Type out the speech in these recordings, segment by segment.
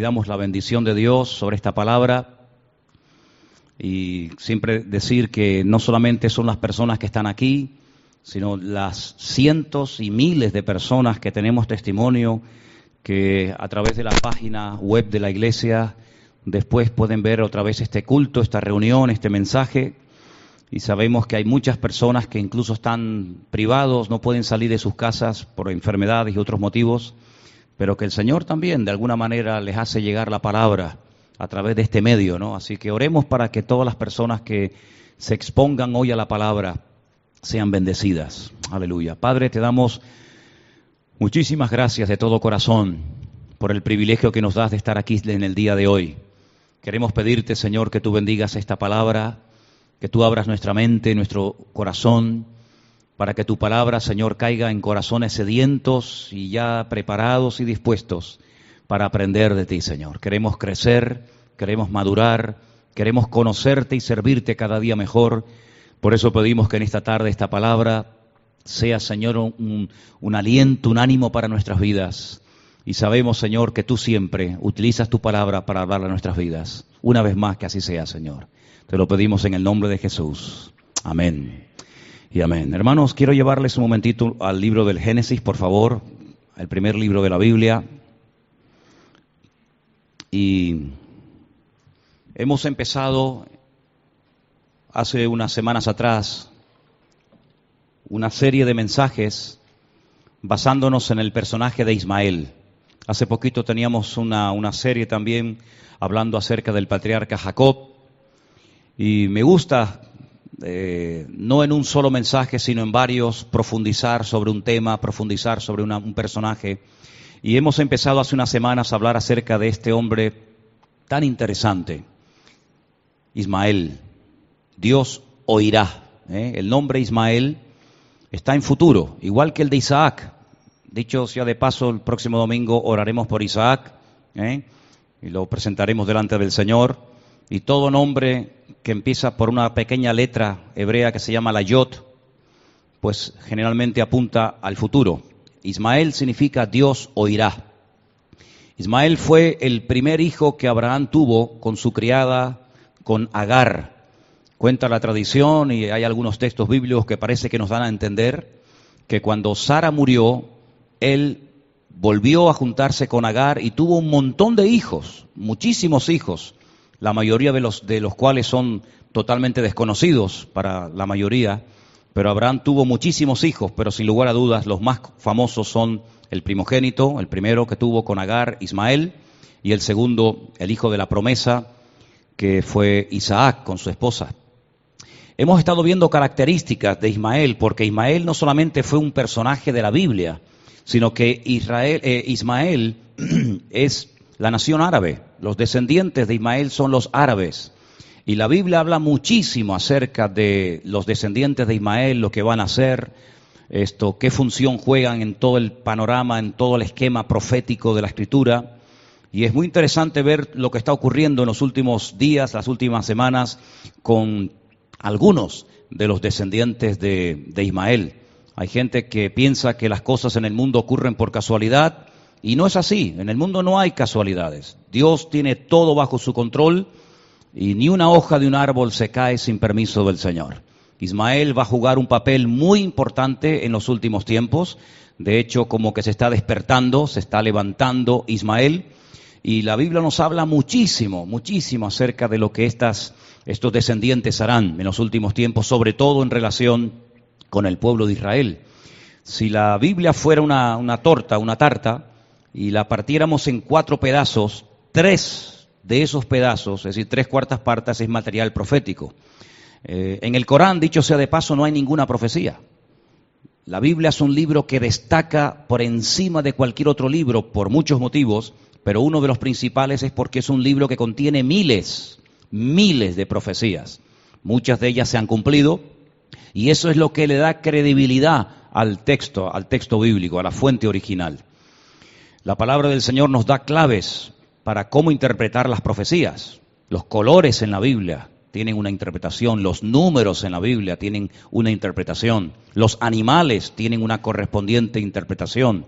pidamos la bendición de Dios sobre esta palabra y siempre decir que no solamente son las personas que están aquí, sino las cientos y miles de personas que tenemos testimonio que a través de la página web de la iglesia después pueden ver otra vez este culto, esta reunión, este mensaje. Y sabemos que hay muchas personas que incluso están privados, no pueden salir de sus casas por enfermedades y otros motivos, pero que el Señor también de alguna manera les hace llegar la palabra a través de este medio, ¿no? Así que oremos para que todas las personas que se expongan hoy a la palabra sean bendecidas. Aleluya. Padre, te damos muchísimas gracias de todo corazón por el privilegio que nos das de estar aquí en el día de hoy. Queremos pedirte, Señor, que tú bendigas esta palabra, que tú abras nuestra mente, nuestro corazón, para que tu palabra, Señor, caiga en corazones sedientos y ya preparados y dispuestos para aprender de ti, Señor. Queremos crecer, queremos madurar, queremos conocerte y servirte cada día mejor. Por eso pedimos que en esta tarde esta palabra sea, Señor, un, aliento, un ánimo para nuestras vidas. Y sabemos, Señor, que tú siempre utilizas tu palabra para hablar a nuestras vidas. Una vez más, que así sea, Señor. Te lo pedimos en el nombre de Jesús. Amén. Y amén. Hermanos, quiero llevarles un momentito al libro del Génesis, por favor, el primer libro de la Biblia. Y hemos empezado hace unas semanas atrás una serie de mensajes basándonos en el personaje de Ismael. Hace poquito teníamos una, una serie también hablando acerca del patriarca Jacob. Y me gusta, eh, no en un solo mensaje, sino en varios, profundizar sobre un tema, profundizar sobre un personaje. Y hemos empezado hace unas semanas a hablar acerca de este hombre tan interesante, Ismael. Dios oirá. ¿eh? El nombre Ismael está en futuro, igual que el de Isaac. Dicho sea de paso, el próximo domingo oraremos por Isaac ¿eh? y lo presentaremos delante del Señor. Y todo nombre que empieza por una pequeña letra hebrea que se llama la Yot, pues generalmente apunta al futuro. Ismael significa Dios oirá. Ismael fue el primer hijo que Abraham tuvo con su criada, con Agar. Cuenta la tradición y hay algunos textos bíblicos que parece que nos dan a entender que cuando Sara murió, él volvió a juntarse con Agar y tuvo un montón de hijos, muchísimos hijos, la mayoría de los, de los cuales son totalmente desconocidos para la mayoría. Pero Abraham tuvo muchísimos hijos, pero sin lugar a dudas los más famosos son el primogénito, el primero que tuvo con Agar, Ismael, y el segundo, el hijo de la promesa, que fue Isaac con su esposa. Hemos estado viendo características de Ismael, porque Ismael no solamente fue un personaje de la Biblia, sino que Israel, eh, Ismael es la nación árabe. Los descendientes de Ismael son los árabes. Y la Biblia habla muchísimo acerca de los descendientes de Ismael, lo que van a hacer, esto, qué función juegan en todo el panorama, en todo el esquema profético de la Escritura. Y es muy interesante ver lo que está ocurriendo en los últimos días, las últimas semanas, con algunos de los descendientes de, de Ismael. Hay gente que piensa que las cosas en el mundo ocurren por casualidad y no es así. En el mundo no hay casualidades. Dios tiene todo bajo su control y ni una hoja de un árbol se cae sin permiso del Señor. Ismael va a jugar un papel muy importante en los últimos tiempos. De hecho, como que se está despertando, se está levantando Ismael. Y la Biblia nos habla muchísimo, muchísimo acerca de lo que estos descendientes harán en los últimos tiempos, sobre todo en relación con el pueblo de Israel. Si la Biblia fuera una torta, una tarta, y la partiéramos en cuatro pedazos, tres de esos pedazos, es decir, tres cuartas partes, es material profético. Eh, en el Corán, dicho sea de paso, no hay ninguna profecía. La Biblia es un libro que destaca por encima de cualquier otro libro por muchos motivos, pero uno de los principales es porque es un libro que contiene miles, miles de profecías. Muchas de ellas se han cumplido y eso es lo que le da credibilidad al texto, al texto bíblico, a la fuente original. La palabra del Señor nos da claves para cómo interpretar las profecías. Los colores en la Biblia tienen una interpretación, los números en la Biblia tienen una interpretación, los animales tienen una correspondiente interpretación.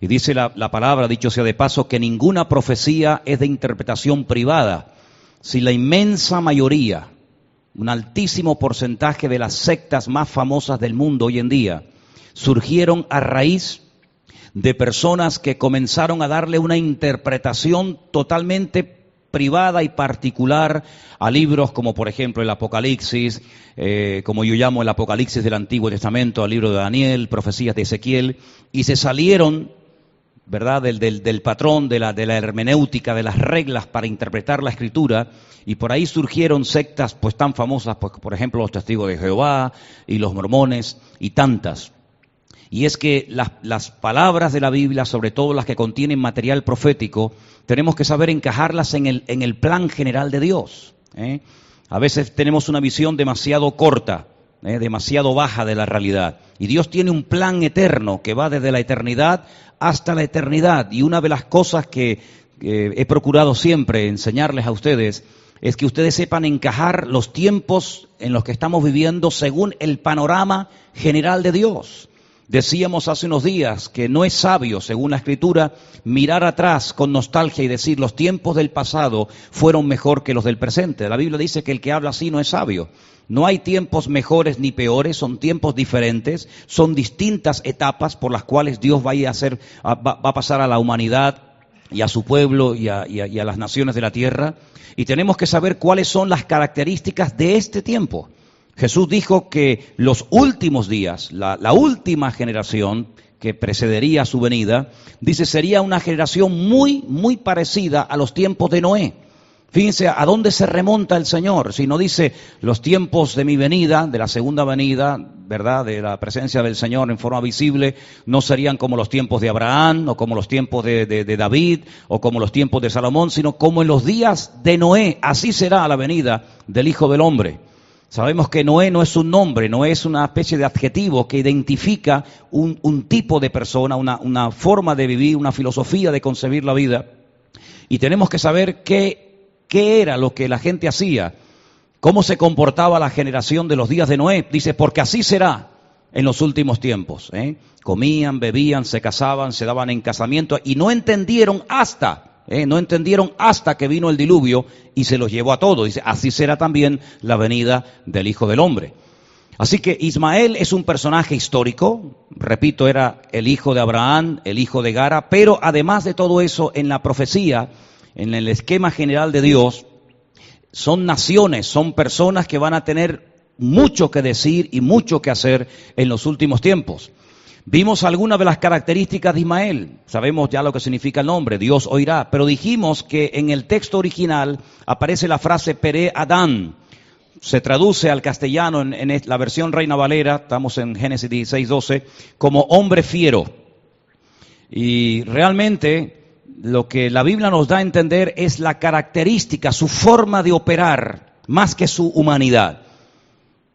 Y dice la, la, palabra, dicho sea de paso, que ninguna profecía es de interpretación privada. Si la inmensa mayoría, un altísimo porcentaje de las sectas más famosas del mundo hoy en día, surgieron a raíz de personas que comenzaron a darle una interpretación totalmente privada y particular a libros como por ejemplo el Apocalipsis, eh, como yo llamo el Apocalipsis del Antiguo Testamento, al libro de Daniel, profecías de Ezequiel, y se salieron, ¿verdad?, del, del, del patrón, de la, de la hermenéutica, de las reglas para interpretar la escritura, y por ahí surgieron sectas pues tan famosas, pues, por ejemplo los testigos de Jehová y los mormones y tantas. Y es que las, palabras de la Biblia, sobre todo las que contienen material profético, tenemos que saber encajarlas en el, plan general de Dios. ¿eh? A veces tenemos una visión demasiado corta, ¿eh? demasiado baja de la realidad. Y Dios tiene un plan eterno que va desde la eternidad hasta la eternidad. Y una de las cosas que he procurado siempre enseñarles a ustedes es que ustedes sepan encajar los tiempos en los que estamos viviendo según el panorama general de Dios. Decíamos hace unos días que no es sabio, según la escritura, mirar atrás con nostalgia y decir los tiempos del pasado fueron mejor que los del presente. La Biblia dice que el que habla así no es sabio. No hay tiempos mejores ni peores, son tiempos diferentes, son distintas etapas por las cuales Dios va a, hacer, va, a pasar a la humanidad y a su pueblo y a, y, a, y a las naciones de la tierra. Y tenemos que saber cuáles son las características de este tiempo. Jesús dijo que los últimos días, la, última generación que precedería su venida, dice, sería una generación muy, muy parecida a los tiempos de Noé. Fíjense a dónde se remonta el Señor. Si no dice los tiempos de mi venida, de la segunda venida, ¿verdad? De la presencia del Señor en forma visible, no serían como los tiempos de Abraham, o como los tiempos de, de David, o como los tiempos de Salomón, sino como en los días de Noé. Así será la venida del Hijo del Hombre. Sabemos que Noé no es un nombre, no es una especie de adjetivo que identifica un, tipo de persona, una, forma de vivir, una filosofía de concebir la vida. Y tenemos que saber qué, qué era lo que la gente hacía, cómo se comportaba la generación de los días de Noé. Dice, porque así será en los últimos tiempos. ¿eh? Comían, bebían, se casaban, se daban en casamiento y no entendieron hasta eh, no entendieron hasta que vino el diluvio y se los llevó a todos. Dice, así será también la venida del Hijo del Hombre. Así que Ismael es un personaje histórico, repito, era el hijo de Abraham, el hijo de Gara, pero además de todo eso, en la profecía, en el esquema general de Dios, son naciones, son personas que van a tener mucho que decir y mucho que hacer en los últimos tiempos. Vimos algunas de las características de Ismael, sabemos ya lo que significa el nombre, Dios oirá, pero dijimos que en el texto original aparece la frase Pere Adán, se traduce al castellano en, la versión Reina Valera, estamos en Génesis 16, 12, como hombre fiero. Y realmente lo que la Biblia nos da a entender es la característica, su forma de operar, más que su humanidad.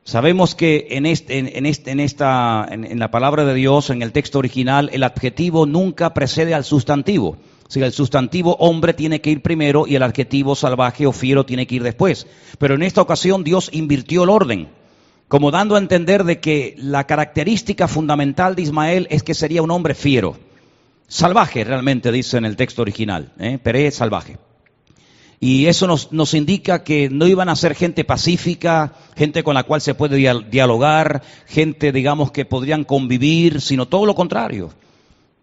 Sabemos que en, este, en, este, en esta, en, la palabra de Dios, en el texto original, el adjetivo nunca precede al sustantivo. O sea, el sustantivo hombre tiene que ir primero y el adjetivo salvaje o fiero tiene que ir después. Pero en esta ocasión Dios invirtió el orden, como dando a entender de que la característica fundamental de Ismael es que sería un hombre fiero. Salvaje realmente dice en el texto original, ¿eh? Peré salvaje. Y eso nos, nos, indica que no iban a ser gente pacífica, gente con la cual se puede dialogar, gente, digamos, que podrían convivir, sino todo lo contrario.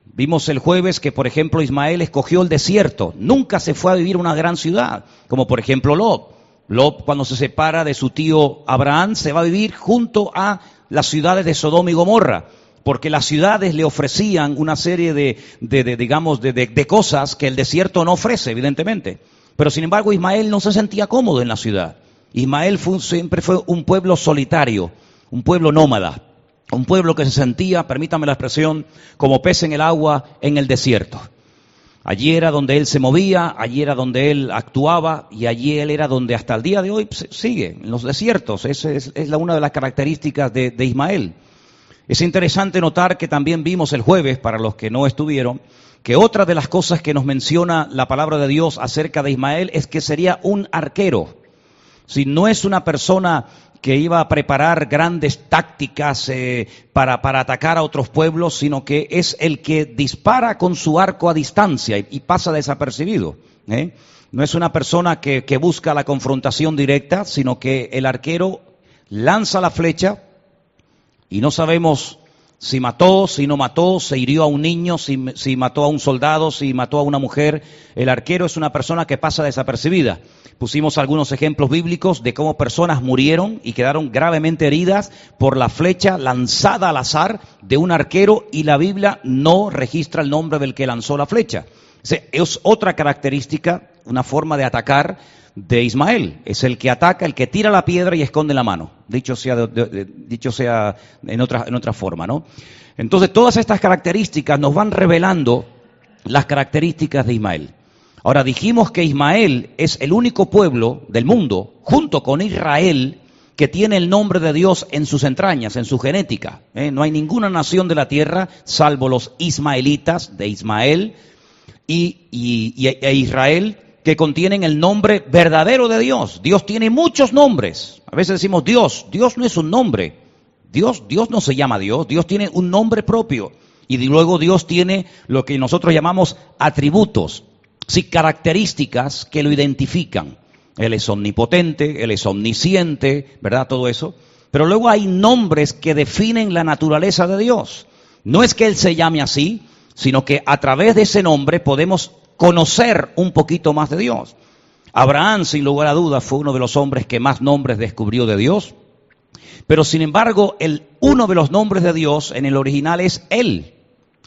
Vimos el jueves que, por ejemplo, Ismael escogió el desierto. Nunca se fue a vivir una gran ciudad, como por ejemplo Lot. Lot, cuando se separa de su tío Abraham, se va a vivir junto a las ciudades de Sodoma y Gomorra porque las ciudades le ofrecían una serie de, digamos, de, cosas que el desierto no ofrece, evidentemente. Pero sin embargo Ismael no se sentía cómodo en la ciudad. Ismael fue, siempre fue un pueblo solitario, un pueblo nómada, un pueblo que se sentía, permítame la expresión, como pez en el agua en el desierto. Allí era donde él se movía, allí era donde él actuaba y allí él era donde hasta el día de hoy sigue, en los desiertos. Esa es, la, una de las características de Ismael. Es interesante notar que también vimos el jueves, para los que no estuvieron, que otra de las cosas que nos menciona la palabra de Dios acerca de Ismael es que sería un arquero. Si no es una persona que iba a preparar grandes tácticas eh, para, para, atacar a otros pueblos, sino que es el que dispara con su arco a distancia y, pasa desapercibido. ¿eh? No es una persona que, que busca la confrontación directa, sino que el arquero lanza la flecha y no sabemos si mató, si no mató, se hirió a un niño, si, mató a un soldado, si mató a una mujer. El arquero es una persona que pasa desapercibida. Pusimos algunos ejemplos bíblicos de cómo personas murieron y quedaron gravemente heridas por la flecha lanzada al azar de un arquero y la Biblia no registra el nombre del que lanzó la flecha. Es otra característica, una forma de atacar de Ismael. Es el que ataca, el que tira la piedra y esconde la mano. Dicho sea, dicho sea en, otra, en otra forma, ¿no? Entonces, todas estas características nos van revelando las características de Ismael. Ahora, dijimos que Ismael es el único pueblo del mundo, junto con Israel, que tiene el nombre de Dios en sus entrañas, en su genética. ¿eh? No hay ninguna nación de la tierra, salvo los ismaelitas de Ismael y, y, e Israel, que contienen el nombre verdadero de Dios. Dios tiene muchos nombres. A veces decimos Dios, Dios no es un nombre. Dios, Dios no se llama Dios, Dios tiene un nombre propio. Y luego Dios tiene lo que nosotros llamamos atributos, sí, características que lo identifican. Él es omnipotente, Él es omnisciente, ¿verdad? Todo eso. Pero luego hay nombres que definen la naturaleza de Dios. No es que Él se llame así, sino que a través de ese nombre podemos conocer un poquito más de Dios. Abraham, sin lugar a dudas, fue uno de los hombres que más nombres descubrió de Dios. Pero sin embargo, el, uno de los nombres de Dios en el original es Él.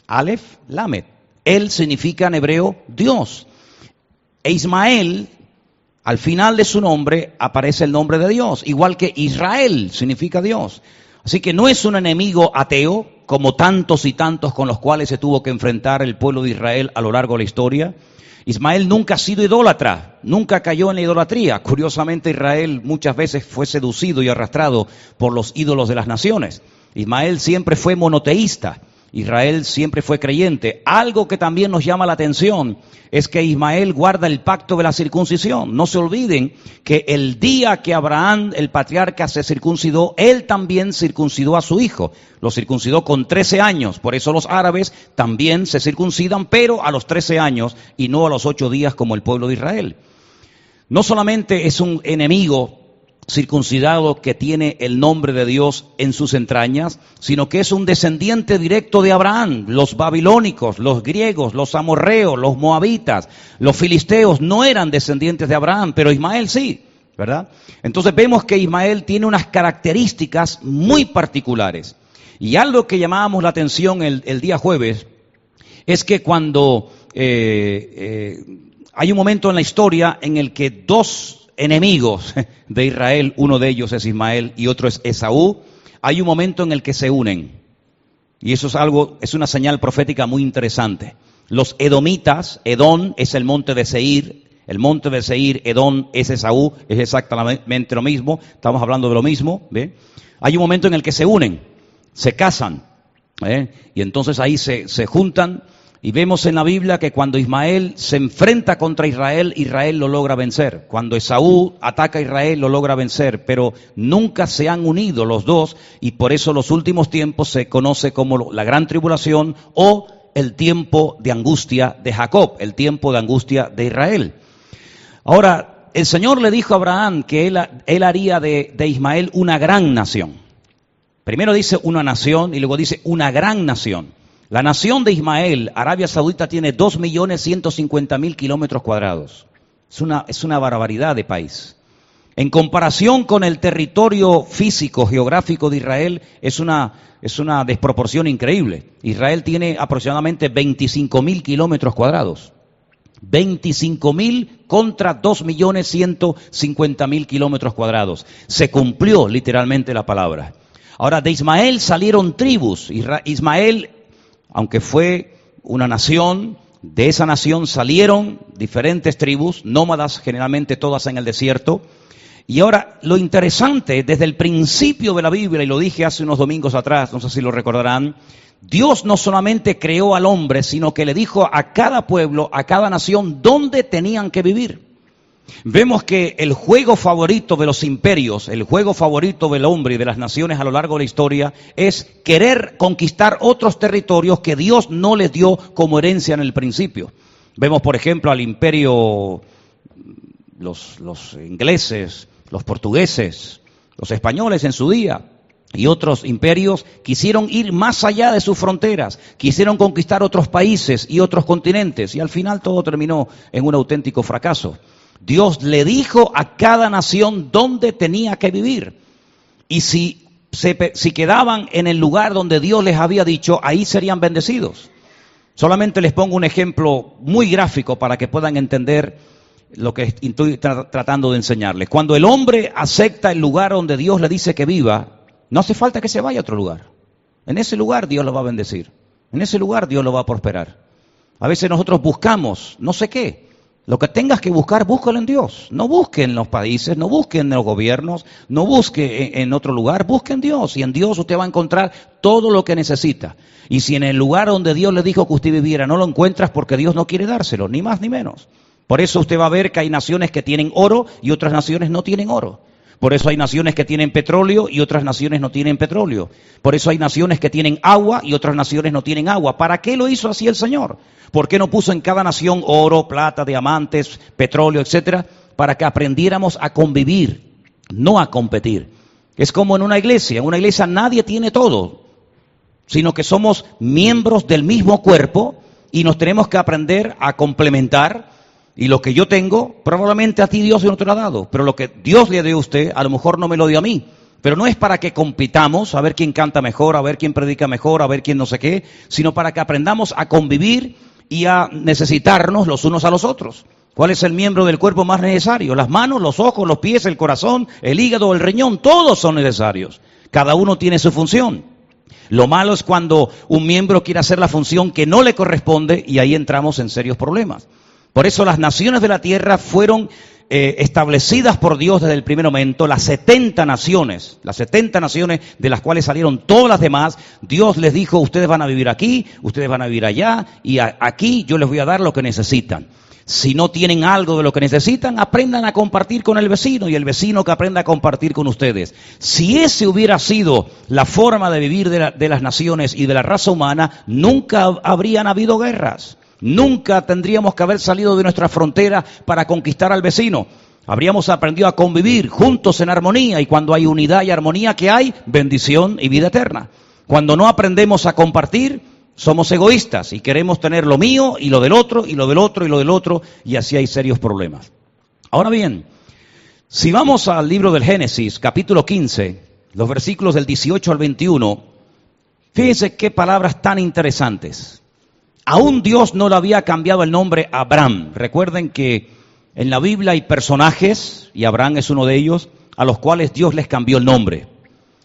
Aleph Lamed. Él significa en hebreo Dios. E Ismael, al final de su nombre, aparece el nombre de Dios. Igual que Israel significa Dios. Así que no es un enemigo ateo, como tantos y tantos con los cuales se tuvo que enfrentar el pueblo de Israel a lo largo de la historia. Ismael nunca ha sido idólatra, nunca cayó en la idolatría. Curiosamente Israel muchas veces fue seducido y arrastrado por los ídolos de las naciones. Ismael siempre fue monoteísta. Israel siempre fue creyente. Algo que también nos llama la atención es que Ismael guarda el pacto de la circuncisión. No se olviden que el día que Abraham, el patriarca, se circuncidó, él también circuncidó a su hijo. Lo circuncidó con 13 años. Por eso los árabes también se circuncidan, pero a los 13 años y no a los 8 días como el pueblo de Israel. No solamente es un enemigo circuncidado que tiene el nombre de Dios en sus entrañas, sino que es un descendiente directo de Abraham. Los babilónicos, los griegos, los amorreos, los moabitas, los filisteos no eran descendientes de Abraham, pero Ismael sí, ¿verdad? Entonces vemos que Ismael tiene unas características muy particulares. Y algo que llamábamos la atención el, día jueves es que cuando eh, eh, hay un momento en la historia en el que dos enemigos de Israel, uno de ellos es Ismael y otro es Esaú, hay un momento en el que se unen. Y eso es algo, es una señal profética muy interesante. Los edomitas, Edón es el monte de Seir, el monte de Seir, Edón es Esaú, es exactamente lo mismo, estamos hablando de lo mismo. Hay un momento en el que se unen, se casan, ¿eh? y entonces ahí se, se juntan y vemos en la Biblia que cuando Ismael se enfrenta contra Israel, Israel lo logra vencer. Cuando Esaú ataca a Israel, lo logra vencer. Pero nunca se han unido los dos y por eso los últimos tiempos se conoce como la gran tribulación o el tiempo de angustia de Jacob, el tiempo de angustia de Israel. Ahora, el Señor le dijo a Abraham que él, haría de, de Ismael una gran nación. Primero dice una nación y luego dice una gran nación. La nación de Ismael, Arabia Saudita, tiene 2.150.000 kilómetros cuadrados. Es una, es una barbaridad de país. En comparación con el territorio físico, geográfico de Israel, es una, es una desproporción increíble. Israel tiene aproximadamente 25.000 kilómetros cuadrados. 25.000 contra 2.150.000 kilómetros cuadrados. Se cumplió literalmente la palabra. Ahora, de Ismael salieron tribus. Ismael aunque fue una nación, de esa nación salieron diferentes tribus, nómadas generalmente todas en el desierto. Y ahora, lo interesante, desde el principio de la Biblia, y lo dije hace unos domingos atrás, no sé si lo recordarán, Dios no solamente creó al hombre, sino que le dijo a cada pueblo, a cada nación, dónde tenían que vivir. Vemos que el juego favorito de los imperios, el juego favorito del hombre y de las naciones a lo largo de la historia es querer conquistar otros territorios que Dios no les dio como herencia en el principio. Vemos, por ejemplo, al imperio, los, ingleses, los portugueses, los españoles en su día, y otros imperios quisieron ir más allá de sus fronteras, quisieron conquistar otros países y otros continentes, y al final todo terminó en un auténtico fracaso. Dios le dijo a cada nación dónde tenía que vivir. Y si, si quedaban en el lugar donde Dios les había dicho, ahí serían bendecidos. Solamente les pongo un ejemplo muy gráfico para que puedan entender lo que estoy tratando de enseñarles. Cuando el hombre acepta el lugar donde Dios le dice que viva, no hace falta que se vaya a otro lugar. En ese lugar Dios lo va a bendecir. En ese lugar Dios lo va a prosperar. A veces nosotros buscamos no sé qué. Lo que tengas que buscar, búscalo en Dios. No busque en los países, no busque en los gobiernos, no busque en, otro lugar, busque en Dios. Y en Dios usted va a encontrar todo lo que necesita. Y si en el lugar donde Dios le dijo que usted viviera no lo encuentras porque Dios no quiere dárselo, ni más ni menos. Por eso usted va a ver que hay naciones que tienen oro y otras naciones no tienen oro. Por eso hay naciones que tienen petróleo y otras naciones no tienen petróleo. Por eso hay naciones que tienen agua y otras naciones no tienen agua. ¿Para qué lo hizo así el Señor? ¿Por qué no puso en cada nación oro, plata, diamantes, petróleo, etcétera? Para que aprendiéramos a convivir, no a competir. Es como en una iglesia. En una iglesia nadie tiene todo, sino que somos miembros del mismo cuerpo y nos tenemos que aprender a complementar y lo que yo tengo, probablemente a ti Dios no te lo ha dado, pero lo que Dios le dio a usted, a lo mejor no me lo dio a mí. Pero no es para que compitamos a ver quién canta mejor, a ver quién predica mejor, a ver quién no sé qué, sino para que aprendamos a convivir y a necesitarnos los unos a los otros. ¿Cuál es el miembro del cuerpo más necesario? Las manos, los ojos, los pies, el corazón, el hígado, el riñón, todos son necesarios. Cada uno tiene su función. Lo malo es cuando un miembro quiere hacer la función que no le corresponde y ahí entramos en serios problemas. Por eso las naciones de la tierra fueron eh, establecidas por Dios desde el primer momento, las 70 naciones, las 70 naciones de las cuales salieron todas las demás, Dios les dijo, ustedes van a vivir aquí, ustedes van a vivir allá, y aquí yo les voy a dar lo que necesitan. Si no tienen algo de lo que necesitan, aprendan a compartir con el vecino y el vecino que aprenda a compartir con ustedes. Si ese hubiera sido la forma de vivir de las naciones y de la raza humana, nunca habrían habido guerras. Nunca tendríamos que haber salido de nuestra frontera para conquistar al vecino. Habríamos aprendido a convivir juntos en armonía y cuando hay unidad y armonía que hay, bendición y vida eterna. Cuando no aprendemos a compartir, somos egoístas y queremos tener lo mío y lo del otro y lo del otro y lo del otro y así hay serios problemas. Ahora bien, si vamos al libro del Génesis, capítulo 15, los versículos del 18 al 21, fíjense qué palabras tan interesantes. Aún Dios no le había cambiado el nombre a Abraham. Recuerden que en la Biblia hay personajes, y Abraham es uno de ellos, a los cuales Dios les cambió el nombre.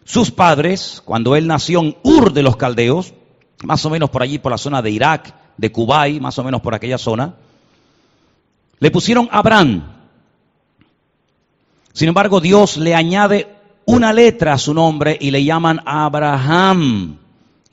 Sus padres, cuando él nació en Ur de los Caldeos, más o menos por allí, por la zona de Irak, de Kubai, más o menos por aquella zona, le pusieron Abraham. Sin embargo, Dios le añade una letra a su nombre y le llaman Abraham.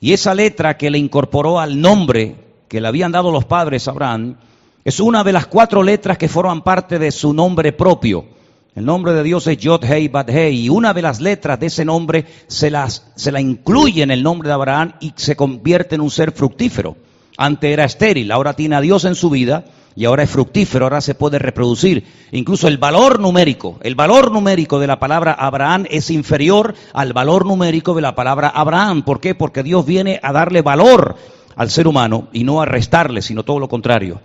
Y esa letra que le incorporó al nombre que le habían dado los padres a Abraham es una de las cuatro letras que forman parte de su nombre propio. El nombre de Dios es Yod Hei Bad Hei y una de las letras de ese nombre se, las, se la incluye en el nombre de Abraham y se convierte en un ser fructífero. Antes era estéril, ahora tiene a Dios en su vida y ahora es fructífero, ahora se puede reproducir. Incluso el valor numérico, el valor numérico de la palabra Abraham es inferior al valor numérico de la palabra Abraham. ¿Por qué? Porque Dios viene a darle valor al ser humano y no a restarle, sino todo lo contrario.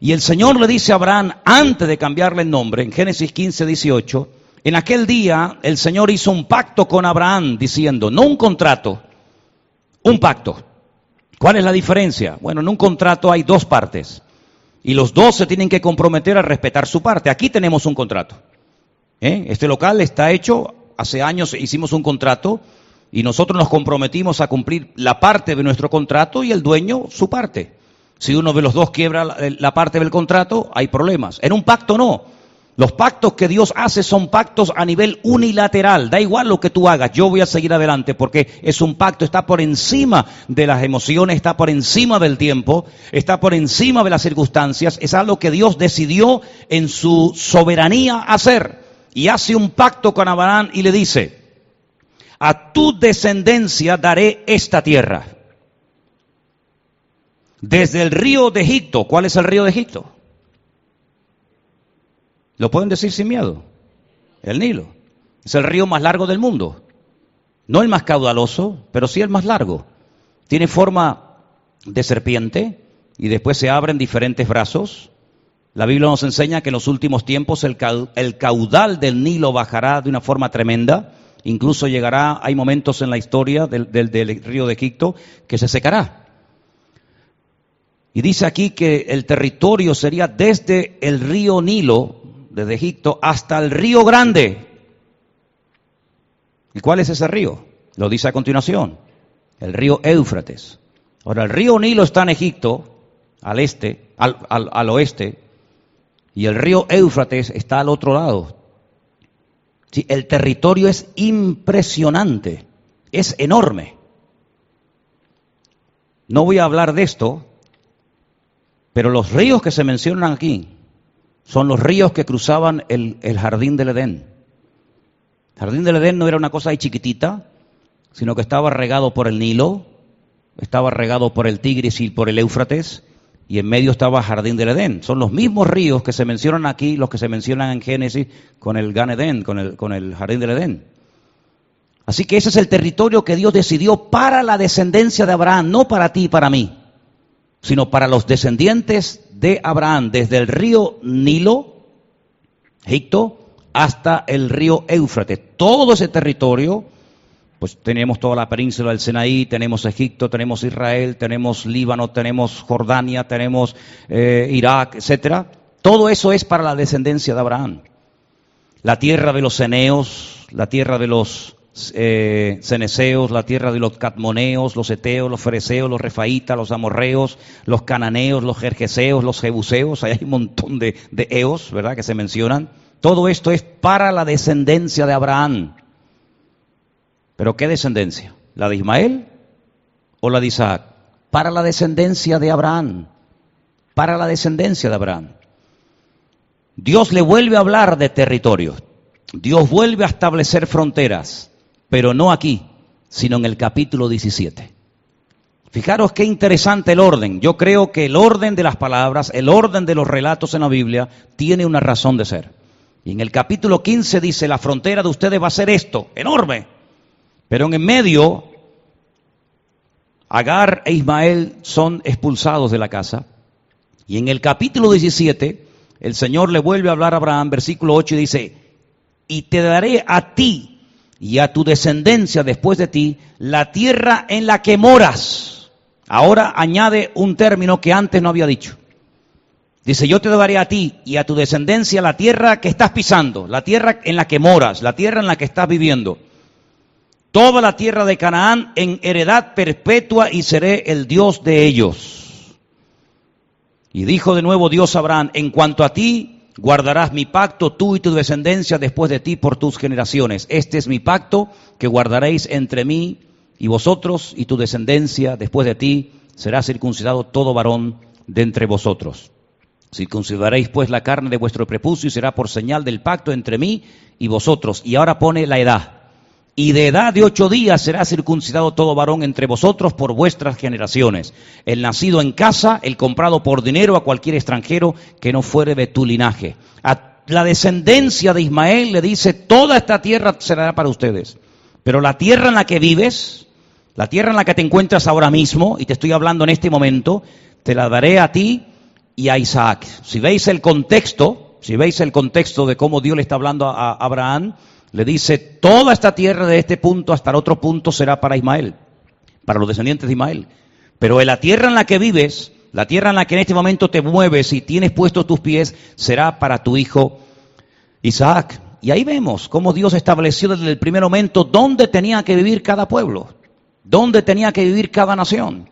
Y el Señor le dice a Abraham, antes de cambiarle el nombre, en Génesis 15, 18, en aquel día el Señor hizo un pacto con Abraham diciendo, no un contrato, un pacto. ¿Cuál es la diferencia? Bueno, en un contrato hay dos partes y los dos se tienen que comprometer a respetar su parte. Aquí tenemos un contrato. ¿Eh? Este local está hecho, hace años hicimos un contrato y nosotros nos comprometimos a cumplir la parte de nuestro contrato y el dueño su parte. Si uno de los dos quiebra la, parte del contrato, hay problemas. En un pacto no. Los pactos que Dios hace son pactos a nivel unilateral. Da igual lo que tú hagas, yo voy a seguir adelante porque es un pacto, está por encima de las emociones, está por encima del tiempo, está por encima de las circunstancias. Es algo que Dios decidió en su soberanía hacer. Y hace un pacto con Abraham y le dice, a tu descendencia daré esta tierra. Desde el río de Egipto, ¿cuál es el río de Egipto? Lo pueden decir sin miedo. El Nilo. Es el río más largo del mundo. No el más caudaloso, pero sí el más largo. Tiene forma de serpiente y después se abren diferentes brazos. La Biblia nos enseña que en los últimos tiempos el, caudal del Nilo bajará de una forma tremenda. Incluso llegará, hay momentos en la historia del, río de Egipto que se secará. Y dice aquí que el territorio sería desde el río Nilo desde Egipto hasta el río grande. ¿Y cuál es ese río? Lo dice a continuación, el río Éufrates. Ahora, el río Nilo está en Egipto, al este, al, al, oeste, y el río Éufrates está al otro lado. Sí, el territorio es impresionante, es enorme. No voy a hablar de esto, pero los ríos que se mencionan aquí son los ríos que cruzaban el, jardín del Edén. El jardín del Edén no era una cosa ahí chiquitita, sino que estaba regado por el Nilo, estaba regado por el Tigris y por el Éufrates, y en medio estaba Jardín del Edén. Son los mismos ríos que se mencionan aquí, los que se mencionan en Génesis con el Gan Edén, con el, con el Jardín del Edén. Así que ese es el territorio que Dios decidió para la descendencia de Abraham, no para ti y para mí, sino para los descendientes de Abraham desde el río Nilo, Egipto, hasta el río Éufrates. Todo ese territorio, pues tenemos toda la península del Sinaí, tenemos Egipto, tenemos Israel, tenemos Líbano, tenemos Jordania, tenemos eh, Irak, etcétera. Todo eso es para la descendencia de Abraham. La tierra de los Ceneos, la tierra de los eh, ceneseos, la tierra de los catmoneos, los eteos, los fereceos, los refaitas, los amorreos, los cananeos, los jerjeseos, los jebuseos, hay un montón de, de eos, ¿verdad?, que se mencionan. Todo esto es para la descendencia de Abraham. ¿Pero qué descendencia? ¿La de Ismael o la de Isaac? Para la descendencia de Abraham. Para la descendencia de Abraham. Dios le vuelve a hablar de territorios. Dios vuelve a establecer fronteras pero no aquí, sino en el capítulo 17. Fijaros qué interesante el orden. Yo creo que el orden de las palabras, el orden de los relatos en la Biblia, tiene una razón de ser. Y en el capítulo 15 dice, la frontera de ustedes va a ser esto, enorme. Pero en medio, Agar e Ismael son expulsados de la casa. Y en el capítulo 17, el Señor le vuelve a hablar a Abraham, versículo 8, y dice, y te daré a ti y a tu descendencia después de ti la tierra en la que moras. Ahora añade un término que antes no había dicho. Dice, yo te daré a ti y a tu descendencia la tierra que estás pisando, la tierra en la que moras, la tierra en la que estás viviendo. Toda la tierra de Canaán en heredad perpetua y seré el Dios de ellos. Y dijo de nuevo Dios a Abraham, en cuanto a ti, Guardarás mi pacto tú y tu descendencia después de ti por tus generaciones. Este es mi pacto que guardaréis entre mí y vosotros y tu descendencia después de ti. Será circuncidado todo varón de entre vosotros. Circuncidaréis pues la carne de vuestro prepucio y será por señal del pacto entre mí y vosotros. Y ahora pone la edad. Y de edad de ocho días será circuncidado todo varón entre vosotros por vuestras generaciones. El nacido en casa, el comprado por dinero a cualquier extranjero que no fuere de tu linaje. A la descendencia de Ismael le dice, toda esta tierra será para ustedes. Pero la tierra en la que vives, la tierra en la que te encuentras ahora mismo, y te estoy hablando en este momento, te la daré a ti y a Isaac. Si veis el contexto, si veis el contexto de cómo Dios le está hablando a Abraham, le dice, toda esta tierra de este punto hasta el otro punto será para Ismael, para los descendientes de Ismael. Pero la tierra en la que vives, la tierra en la que en este momento te mueves y tienes puestos tus pies, será para tu hijo Isaac. Y ahí vemos cómo Dios estableció desde el primer momento dónde tenía que vivir cada pueblo, dónde tenía que vivir cada nación.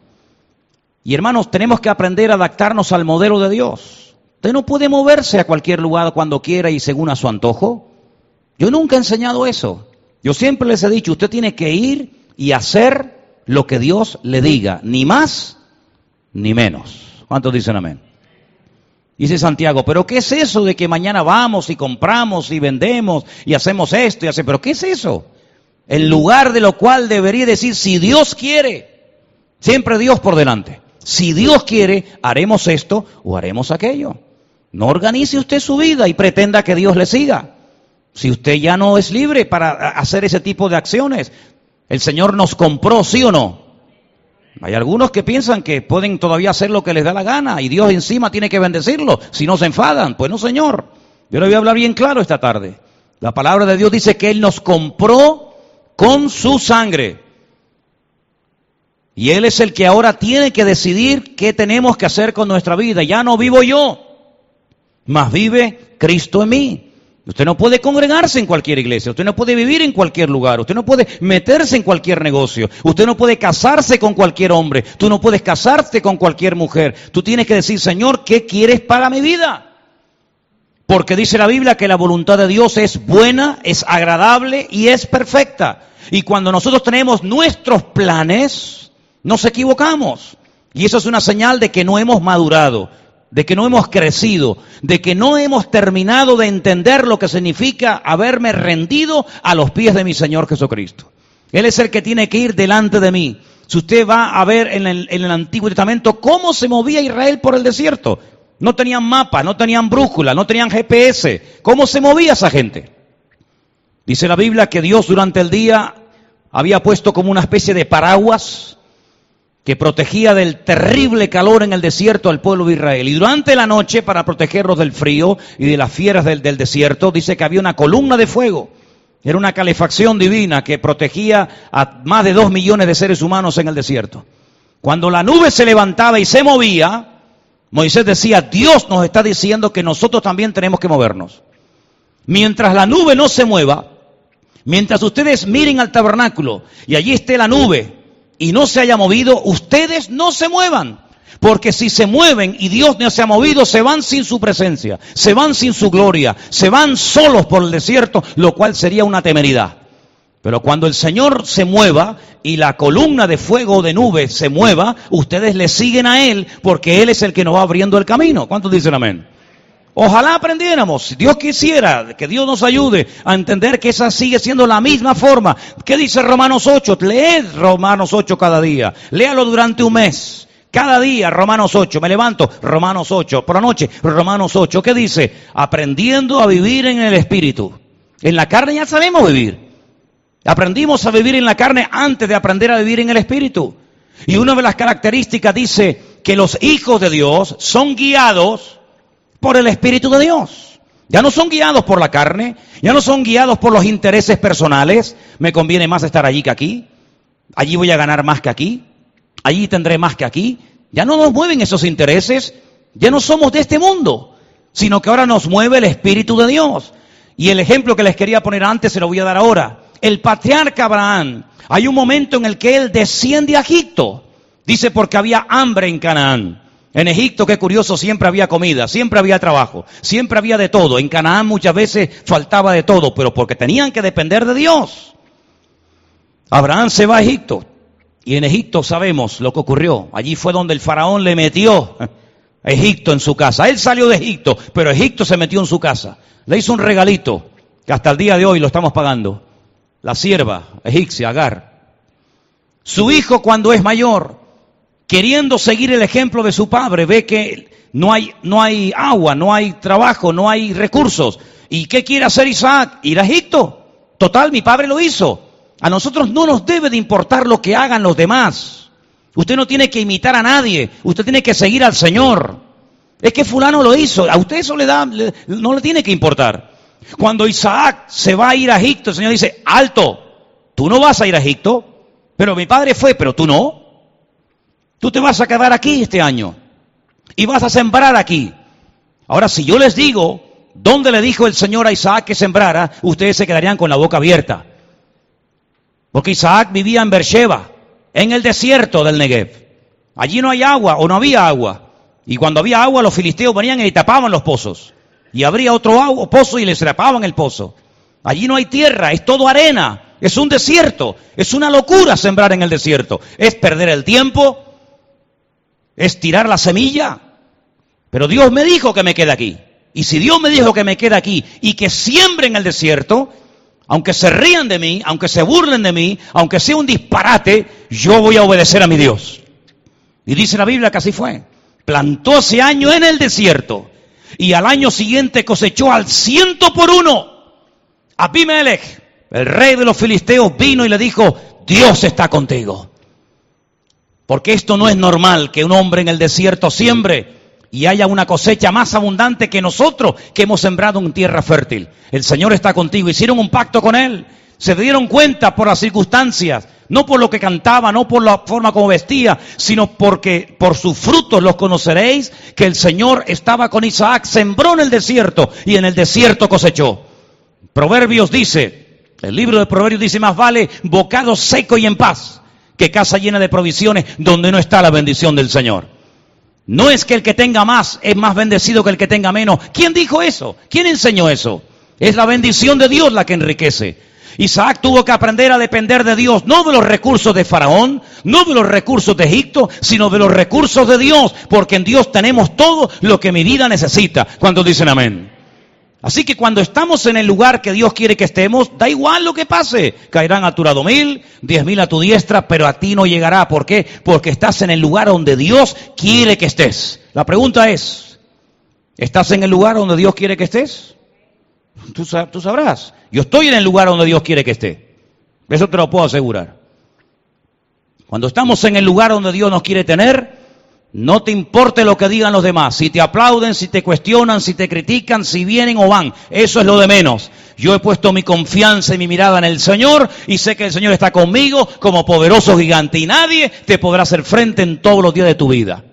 Y hermanos, tenemos que aprender a adaptarnos al modelo de Dios. Usted no puede moverse a cualquier lugar cuando quiera y según a su antojo. Yo nunca he enseñado eso. Yo siempre les he dicho, usted tiene que ir y hacer lo que Dios le diga, ni más ni menos. ¿Cuántos dicen amén? Dice Santiago, pero ¿qué es eso de que mañana vamos y compramos y vendemos y hacemos esto y hacemos? ¿Pero qué es eso? En lugar de lo cual debería decir, si Dios quiere, siempre Dios por delante. Si Dios quiere, haremos esto o haremos aquello. No organice usted su vida y pretenda que Dios le siga. Si usted ya no es libre para hacer ese tipo de acciones, el Señor nos compró, ¿sí o no? Hay algunos que piensan que pueden todavía hacer lo que les da la gana y Dios encima tiene que bendecirlo si no se enfadan. Pues no, Señor. Yo le voy a hablar bien claro esta tarde. La palabra de Dios dice que Él nos compró con su sangre. Y Él es el que ahora tiene que decidir qué tenemos que hacer con nuestra vida. Ya no vivo yo, mas vive Cristo en mí. Usted no puede congregarse en cualquier iglesia, usted no puede vivir en cualquier lugar, usted no puede meterse en cualquier negocio, usted no puede casarse con cualquier hombre, tú no puedes casarte con cualquier mujer. Tú tienes que decir, Señor, ¿qué quieres para mi vida? Porque dice la Biblia que la voluntad de Dios es buena, es agradable y es perfecta. Y cuando nosotros tenemos nuestros planes, nos equivocamos. Y eso es una señal de que no hemos madurado de que no hemos crecido, de que no hemos terminado de entender lo que significa haberme rendido a los pies de mi Señor Jesucristo. Él es el que tiene que ir delante de mí. Si usted va a ver en el, Antiguo Testamento cómo se movía Israel por el desierto, no tenían mapa, no tenían brújula, no tenían GPS. ¿Cómo se movía esa gente? Dice la Biblia que Dios durante el día había puesto como una especie de paraguas que protegía del terrible calor en el desierto al pueblo de Israel. Y durante la noche, para protegerlos del frío y de las fieras del, desierto, dice que había una columna de fuego. Era una calefacción divina que protegía a más de dos millones de seres humanos en el desierto. Cuando la nube se levantaba y se movía, Moisés decía, Dios nos está diciendo que nosotros también tenemos que movernos. Mientras la nube no se mueva, mientras ustedes miren al tabernáculo y allí esté la nube y no se haya movido, ustedes no se muevan. Porque si se mueven y Dios no se ha movido, se van sin su presencia, se van sin su gloria, se van solos por el desierto, lo cual sería una temeridad. Pero cuando el Señor se mueva y la columna de fuego o de nube se mueva, ustedes le siguen a Él porque Él es el que nos va abriendo el camino. ¿Cuántos dicen amén? Ojalá aprendiéramos, si Dios quisiera, que Dios nos ayude a entender que esa sigue siendo la misma forma. ¿Qué dice Romanos 8? Leed Romanos 8 cada día. Léalo durante un mes. Cada día, Romanos 8, me levanto, Romanos 8, por la noche, Romanos 8, ¿qué dice? Aprendiendo a vivir en el Espíritu. En la carne ya sabemos vivir. Aprendimos a vivir en la carne antes de aprender a vivir en el Espíritu. Y una de las características dice que los hijos de Dios son guiados por el Espíritu de Dios. Ya no son guiados por la carne, ya no son guiados por los intereses personales. Me conviene más estar allí que aquí. Allí voy a ganar más que aquí. Allí tendré más que aquí. Ya no nos mueven esos intereses. Ya no somos de este mundo, sino que ahora nos mueve el Espíritu de Dios. Y el ejemplo que les quería poner antes se lo voy a dar ahora. El patriarca Abraham, hay un momento en el que él desciende a Egipto. Dice porque había hambre en Canaán. En Egipto, qué curioso, siempre había comida, siempre había trabajo, siempre había de todo. En Canaán muchas veces faltaba de todo, pero porque tenían que depender de Dios. Abraham se va a Egipto y en Egipto sabemos lo que ocurrió. Allí fue donde el faraón le metió a Egipto en su casa. Él salió de Egipto, pero Egipto se metió en su casa. Le hizo un regalito que hasta el día de hoy lo estamos pagando. La sierva egipcia, Agar. Su hijo cuando es mayor queriendo seguir el ejemplo de su padre, ve que no hay, no hay agua, no hay trabajo, no hay recursos. ¿Y qué quiere hacer Isaac? Ir a Egipto. Total, mi padre lo hizo. A nosotros no nos debe de importar lo que hagan los demás. Usted no tiene que imitar a nadie, usted tiene que seguir al Señor. Es que fulano lo hizo, a usted eso le da, no le tiene que importar. Cuando Isaac se va a ir a Egipto, el Señor dice, alto, tú no vas a ir a Egipto, pero mi padre fue, pero tú no. Tú te vas a quedar aquí este año y vas a sembrar aquí. Ahora, si yo les digo dónde le dijo el Señor a Isaac que sembrara, ustedes se quedarían con la boca abierta. Porque Isaac vivía en Beersheba, en el desierto del Negev. Allí no hay agua o no había agua. Y cuando había agua, los filisteos venían y tapaban los pozos. Y habría otro agua, pozo y les tapaban el pozo. Allí no hay tierra, es todo arena, es un desierto, es una locura sembrar en el desierto. Es perder el tiempo, es tirar la semilla. Pero Dios me dijo que me quede aquí. Y si Dios me dijo que me quede aquí y que siembre en el desierto, aunque se rían de mí, aunque se burlen de mí, aunque sea un disparate, yo voy a obedecer a mi Dios. Y dice la Biblia que así fue. Plantó ese año en el desierto y al año siguiente cosechó al ciento por uno. Abimelech, el rey de los filisteos, vino y le dijo, Dios está contigo. Porque esto no es normal que un hombre en el desierto siembre y haya una cosecha más abundante que nosotros que hemos sembrado en tierra fértil. El Señor está contigo. Hicieron un pacto con Él. Se dieron cuenta por las circunstancias, no por lo que cantaba, no por la forma como vestía, sino porque por sus frutos los conoceréis, que el Señor estaba con Isaac, sembró en el desierto y en el desierto cosechó. Proverbios dice, el libro de Proverbios dice, más vale bocado seco y en paz que casa llena de provisiones donde no está la bendición del Señor. No es que el que tenga más es más bendecido que el que tenga menos. ¿Quién dijo eso? ¿Quién enseñó eso? Es la bendición de Dios la que enriquece. Isaac tuvo que aprender a depender de Dios, no de los recursos de Faraón, no de los recursos de Egipto, sino de los recursos de Dios, porque en Dios tenemos todo lo que mi vida necesita. Cuando dicen amén. Así que cuando estamos en el lugar que Dios quiere que estemos, da igual lo que pase. Caerán a tu lado mil, diez mil a tu diestra, pero a ti no llegará. ¿Por qué? Porque estás en el lugar donde Dios quiere que estés. La pregunta es, ¿estás en el lugar donde Dios quiere que estés? Tú, tú sabrás. Yo estoy en el lugar donde Dios quiere que esté. Eso te lo puedo asegurar. Cuando estamos en el lugar donde Dios nos quiere tener, no te importe lo que digan los demás, si te aplauden, si te cuestionan, si te critican, si vienen o van, eso es lo de menos. Yo he puesto mi confianza y mi mirada en el Señor y sé que el Señor está conmigo como poderoso gigante y nadie te podrá hacer frente en todos los días de tu vida.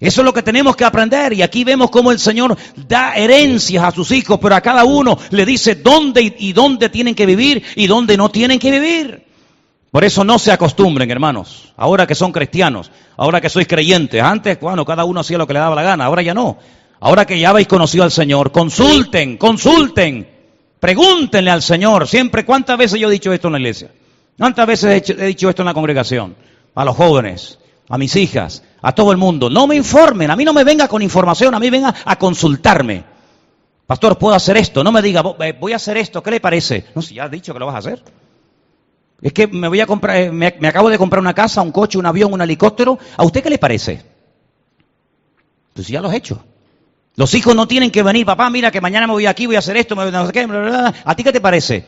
Eso es lo que tenemos que aprender y aquí vemos cómo el Señor da herencias a sus hijos, pero a cada uno le dice dónde y dónde tienen que vivir y dónde no tienen que vivir. Por eso no se acostumbren, hermanos, ahora que son cristianos, ahora que sois creyentes. Antes, bueno, cada uno hacía lo que le daba la gana, ahora ya no. Ahora que ya habéis conocido al Señor, consulten, consulten, pregúntenle al Señor. Siempre, ¿cuántas veces yo he dicho esto en la iglesia? ¿Cuántas veces he dicho esto en la congregación? A los jóvenes, a mis hijas, a todo el mundo. No me informen, a mí no me venga con información, a mí venga a consultarme. Pastor, ¿puedo hacer esto? No me diga, voy a hacer esto, ¿qué le parece? No, si ya has dicho que lo vas a hacer. Es que me voy a comprar, eh, me, acabo de comprar una casa, un coche, un avión, un helicóptero. ¿A usted qué le parece? Pues ya lo he hecho. Los hijos no tienen que venir, papá, mira que mañana me voy aquí, voy a hacer esto, me no sé qué, ¿a ti qué te parece?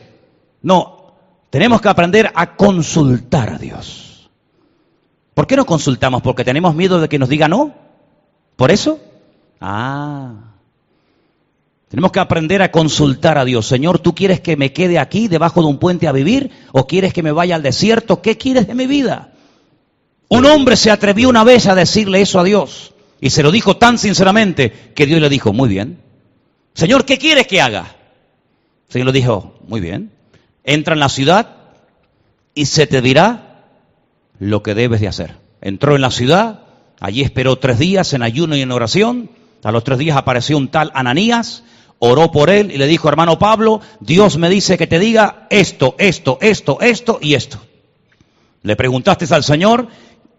No, tenemos que aprender a consultar a Dios. ¿Por qué no consultamos? ¿Porque tenemos miedo de que nos diga no? ¿Por eso? Ah, tenemos que aprender a consultar a Dios. Señor, ¿tú quieres que me quede aquí debajo de un puente a vivir? ¿O quieres que me vaya al desierto? ¿Qué quieres de mi vida? Un hombre se atrevió una vez a decirle eso a Dios. Y se lo dijo tan sinceramente que Dios le dijo, muy bien. Señor, ¿qué quieres que haga? El Señor le dijo, muy bien. Entra en la ciudad y se te dirá lo que debes de hacer. Entró en la ciudad, allí esperó tres días en ayuno y en oración. A los tres días apareció un tal Ananías oró por él y le dijo, hermano Pablo, Dios me dice que te diga esto, esto, esto, esto y esto. Le preguntaste al Señor,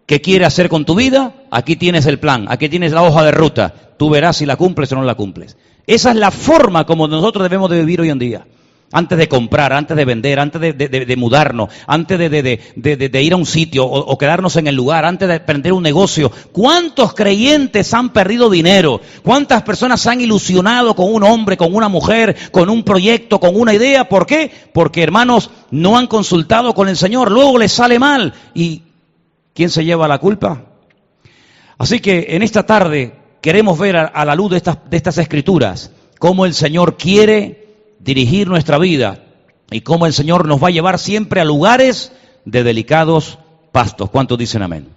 ¿qué quiere hacer con tu vida? Aquí tienes el plan, aquí tienes la hoja de ruta. Tú verás si la cumples o no la cumples. Esa es la forma como nosotros debemos de vivir hoy en día antes de comprar, antes de vender, antes de, mudarnos, antes de, ir a un sitio o, quedarnos en el lugar, antes de emprender un negocio. ¿Cuántos creyentes han perdido dinero? ¿Cuántas personas se han ilusionado con un hombre, con una mujer, con un proyecto, con una idea? ¿Por qué? Porque hermanos no han consultado con el Señor, luego les sale mal. ¿Y quién se lleva la culpa? Así que en esta tarde queremos ver a, la luz de estas escrituras cómo el Señor quiere dirigir nuestra vida y cómo el Señor nos va a llevar siempre a lugares de delicados pastos. ¿Cuántos dicen amén?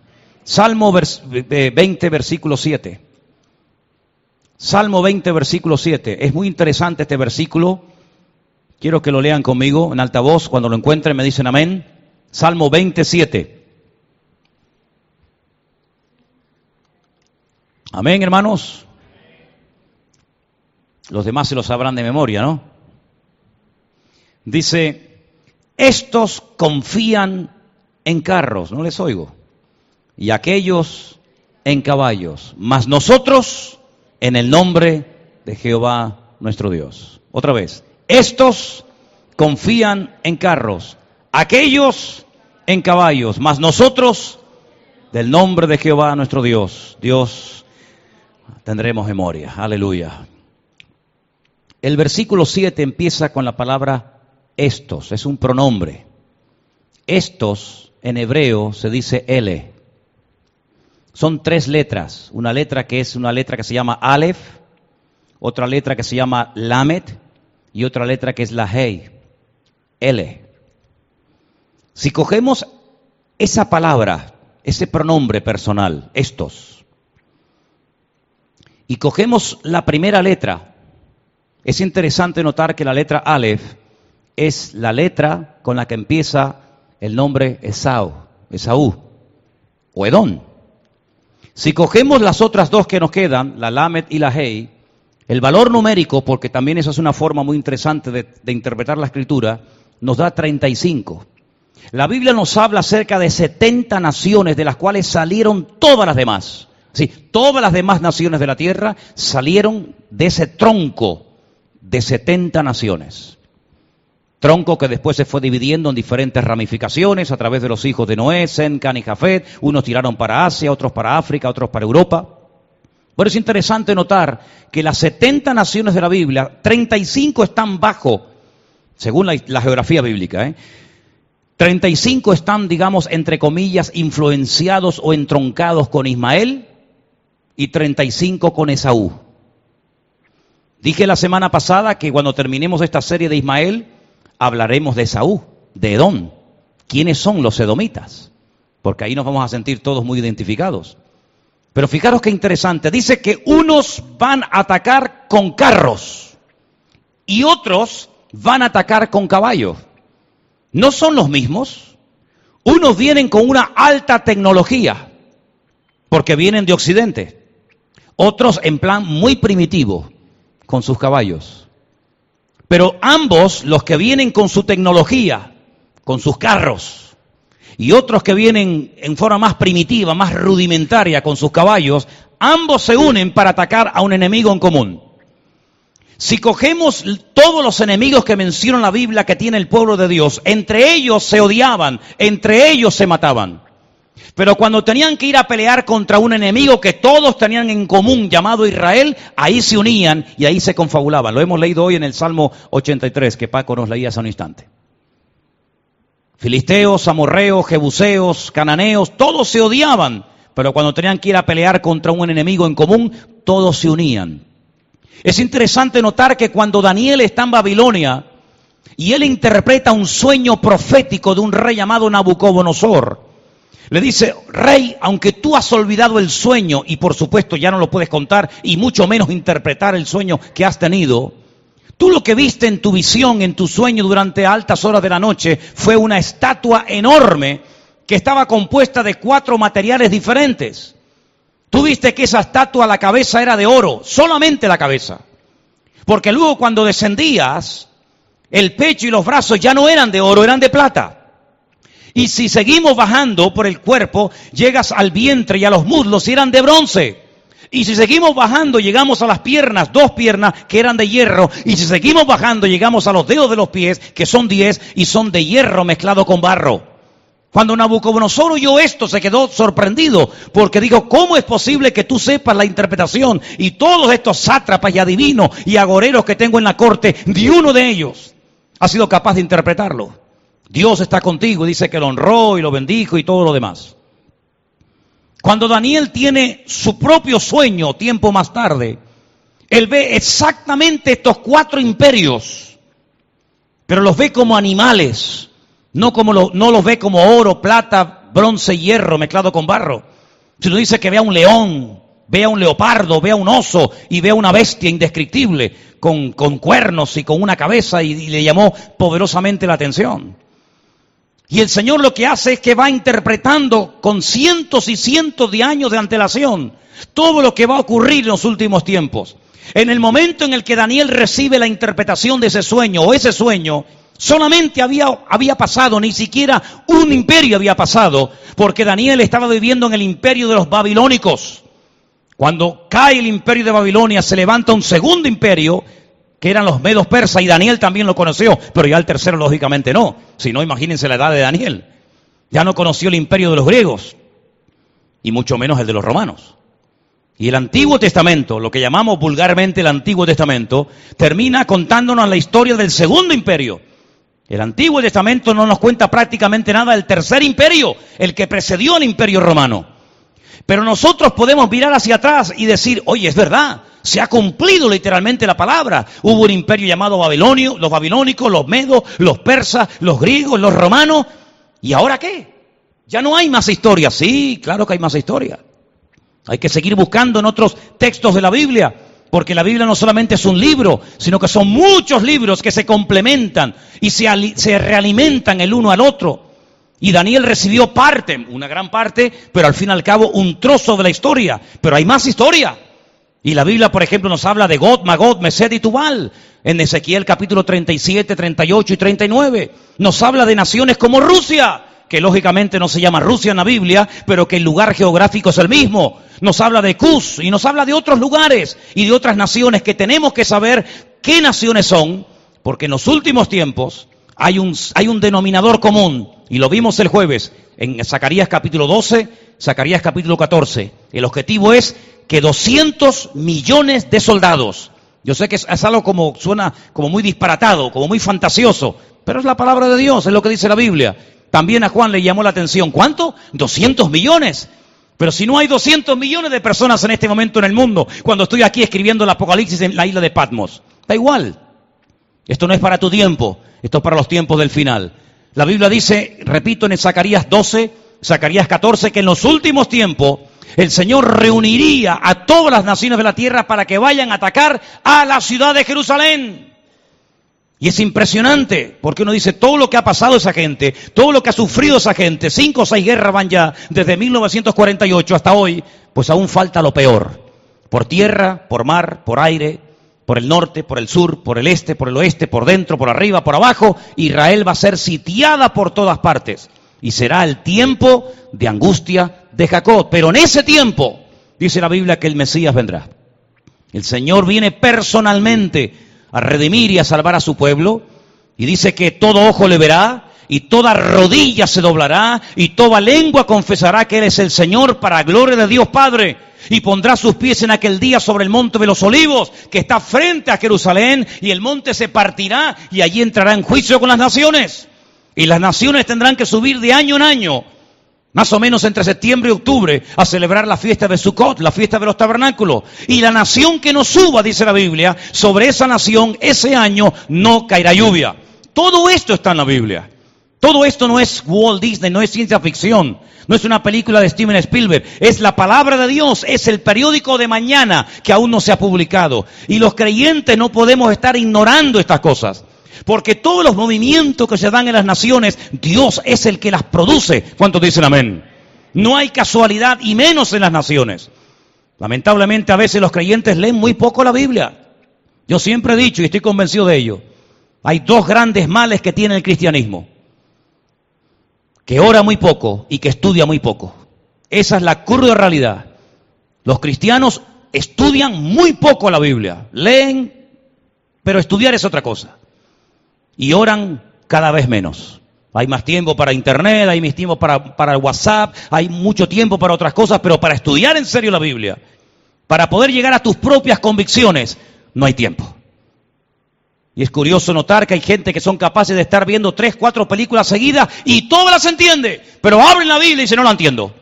Salmo 20, versículo 7. Salmo 20, versículo 7. Es muy interesante este versículo. Quiero que lo lean conmigo en alta voz. Cuando lo encuentren me dicen amén. Salmo 27. Amén, hermanos. Los demás se lo sabrán de memoria, ¿no? Dice, estos confían en carros, no les oigo, y aquellos en caballos, mas nosotros en el nombre de Jehová nuestro Dios. Otra vez, estos confían en carros, aquellos en caballos, mas nosotros del nombre de Jehová nuestro Dios. Dios tendremos memoria. Aleluya. El versículo 7 empieza con la palabra estos, es un pronombre. Estos en hebreo se dice L. Son tres letras, una letra que es una letra que se llama Aleph, otra letra que se llama Lamet y otra letra que es la Hei, L. Si cogemos esa palabra, ese pronombre personal, estos, y cogemos la primera letra, es interesante notar que la letra Aleph es la letra con la que empieza el nombre Esau, Esaú o Edón. Si cogemos las otras dos que nos quedan, la Lamed y la Hei, el valor numérico, porque también eso es una forma muy interesante de, de interpretar la escritura, nos da 35. La Biblia nos habla acerca de 70 naciones de las cuales salieron todas las demás. Sí, todas las demás naciones de la tierra salieron de ese tronco de 70 naciones. Tronco que después se fue dividiendo en diferentes ramificaciones a través de los hijos de Noé, Sen, Can y Jafet. Unos tiraron para Asia, otros para África, otros para Europa. Pero es interesante notar que las 70 naciones de la Biblia, 35 están bajo, según la, la geografía bíblica, ¿eh? 35 están, digamos, entre comillas, influenciados o entroncados con Ismael, y 35 con Esaú. Dije la semana pasada que cuando terminemos esta serie de Ismael, hablaremos de Esaú, de Edom. ¿Quiénes son los edomitas? Porque ahí nos vamos a sentir todos muy identificados. Pero fijaros qué interesante. Dice que unos van a atacar con carros y otros van a atacar con caballos. ¿No son los mismos? Unos vienen con una alta tecnología porque vienen de Occidente. Otros en plan muy primitivo, con sus caballos. Pero ambos, los que vienen con su tecnología, con sus carros, y otros que vienen en forma más primitiva, más rudimentaria, con sus caballos, ambos se unen para atacar a un enemigo en común. Si cogemos todos los enemigos que menciona la Biblia que tiene el pueblo de Dios, entre ellos se odiaban, entre ellos se mataban. Pero cuando tenían que ir a pelear contra un enemigo que todos tenían en común llamado Israel, ahí se unían y ahí se confabulaban. Lo hemos leído hoy en el Salmo 83 que Paco nos leía hace un instante. Filisteos, amorreos, jebuseos, cananeos, todos se odiaban, pero cuando tenían que ir a pelear contra un enemigo en común, todos se unían. Es interesante notar que cuando Daniel está en Babilonia y él interpreta un sueño profético de un rey llamado Nabucodonosor, le dice, rey, aunque tú has olvidado el sueño y por supuesto ya no lo puedes contar y mucho menos interpretar el sueño que has tenido, tú lo que viste en tu visión, en tu sueño durante altas horas de la noche fue una estatua enorme que estaba compuesta de cuatro materiales diferentes. Tú viste que esa estatua, la cabeza era de oro, solamente la cabeza. Porque luego cuando descendías, el pecho y los brazos ya no eran de oro, eran de plata. Y si seguimos bajando por el cuerpo, llegas al vientre y a los muslos y eran de bronce. Y si seguimos bajando, llegamos a las piernas, dos piernas que eran de hierro. Y si seguimos bajando, llegamos a los dedos de los pies, que son diez, y son de hierro mezclado con barro. Cuando Nabucodonosor oyó esto, se quedó sorprendido, porque digo, ¿cómo es posible que tú sepas la interpretación? Y todos estos sátrapas y adivinos y agoreros que tengo en la corte, ni uno de ellos ha sido capaz de interpretarlo. Dios está contigo, dice que lo honró y lo bendijo y todo lo demás. Cuando Daniel tiene su propio sueño tiempo más tarde, él ve exactamente estos cuatro imperios, pero los ve como animales, no, como no los ve como oro, plata, bronce, hierro mezclado con barro, sino dice que ve a un león, ve a un leopardo, ve a un oso y ve a una bestia indescriptible con, con cuernos y con una cabeza y le llamó poderosamente la atención. Y el Señor lo que hace es que va interpretando con cientos y cientos de años de antelación todo lo que va a ocurrir en los últimos tiempos. En el momento en el que Daniel recibe la interpretación de ese sueño o ese sueño, solamente había, había pasado, ni siquiera un imperio había pasado, porque Daniel estaba viviendo en el imperio de los babilónicos. Cuando cae el imperio de Babilonia, se levanta un segundo imperio que eran los medos persas, y Daniel también lo conoció, pero ya el tercero lógicamente no. Si no, imagínense la edad de Daniel. Ya no conoció el imperio de los griegos, y mucho menos el de los romanos. Y el Antiguo Testamento, lo que llamamos vulgarmente el Antiguo Testamento, termina contándonos la historia del segundo imperio. El Antiguo Testamento no nos cuenta prácticamente nada del tercer imperio, el que precedió al imperio romano. Pero nosotros podemos mirar hacia atrás y decir, oye, es verdad, se ha cumplido literalmente la palabra. Hubo un imperio llamado Babilonio, los babilónicos, los medos, los persas, los griegos, los romanos. ¿Y ahora qué? Ya no hay más historia. Sí, claro que hay más historia. Hay que seguir buscando en otros textos de la Biblia, porque la Biblia no solamente es un libro, sino que son muchos libros que se complementan y se, se realimentan el uno al otro. Y Daniel recibió parte, una gran parte, pero al fin y al cabo un trozo de la historia. Pero hay más historia. Y la Biblia, por ejemplo, nos habla de God, Magod, Mesed y Tubal. En Ezequiel capítulo 37, 38 y 39. Nos habla de naciones como Rusia, que lógicamente no se llama Rusia en la Biblia, pero que el lugar geográfico es el mismo. Nos habla de Cus y nos habla de otros lugares y de otras naciones que tenemos que saber qué naciones son, porque en los últimos tiempos hay un, hay un denominador común, y lo vimos el jueves en Zacarías capítulo 12, Zacarías capítulo 14. El objetivo es que 200 millones de soldados, yo sé que es, algo como suena como muy disparatado, como muy fantasioso, pero es la palabra de Dios, es lo que dice la Biblia. También a Juan le llamó la atención, ¿cuánto? 200 millones. Pero si no hay 200 millones de personas en este momento en el mundo, cuando estoy aquí escribiendo el Apocalipsis en la isla de Patmos, da igual. Esto no es para tu tiempo, esto es para los tiempos del final. La Biblia dice, repito en Zacarías 12, Zacarías 14, que en los últimos tiempos el Señor reuniría a todas las naciones de la tierra para que vayan a atacar a la ciudad de Jerusalén. Y es impresionante, porque uno dice, todo lo que ha pasado esa gente, todo lo que ha sufrido esa gente, cinco o seis guerras van ya desde 1948 hasta hoy, pues aún falta lo peor. Por tierra, por mar, por aire, por el norte, por el sur, por el este, por el oeste, por dentro, por arriba, por abajo, Israel va a ser sitiada por todas partes. Y será el tiempo de angustia de Jacob. Pero en ese tiempo, dice la Biblia, que el Mesías vendrá. El Señor viene personalmente a redimir y a salvar a su pueblo. Y dice que todo ojo le verá y toda rodilla se doblará y toda lengua confesará que Él es el Señor para gloria de Dios Padre. Y pondrá sus pies en aquel día sobre el monte de los olivos que está frente a Jerusalén y el monte se partirá y allí entrará en juicio con las naciones. Y las naciones tendrán que subir de año en año más o menos entre septiembre y octubre, a celebrar la fiesta de Sukkot, la fiesta de los tabernáculos. Y la nación que no suba, dice la Biblia, sobre esa nación ese año no caerá lluvia. Todo esto está en la Biblia. Todo esto no es Walt Disney, no es ciencia ficción, no es una película de Steven Spielberg, es la palabra de Dios, es el periódico de mañana que aún no se ha publicado. Y los creyentes no podemos estar ignorando estas cosas. Porque todos los movimientos que se dan en las naciones, Dios es el que las produce. ¿Cuántos dicen amén? No hay casualidad y menos en las naciones. Lamentablemente a veces los creyentes leen muy poco la Biblia. Yo siempre he dicho y estoy convencido de ello. Hay dos grandes males que tiene el cristianismo. Que ora muy poco y que estudia muy poco. Esa es la cruda realidad. Los cristianos estudian muy poco la Biblia. Leen, pero estudiar es otra cosa y oran cada vez menos. Hay más tiempo para internet, hay más tiempo para, WhatsApp, hay mucho tiempo para otras cosas, pero para estudiar en serio la Biblia, para poder llegar a tus propias convicciones, no hay tiempo. Y es curioso notar que hay gente que son capaces de estar viendo tres, cuatro películas seguidas y todas las entiende, pero abren la Biblia y dicen, no la entiendo.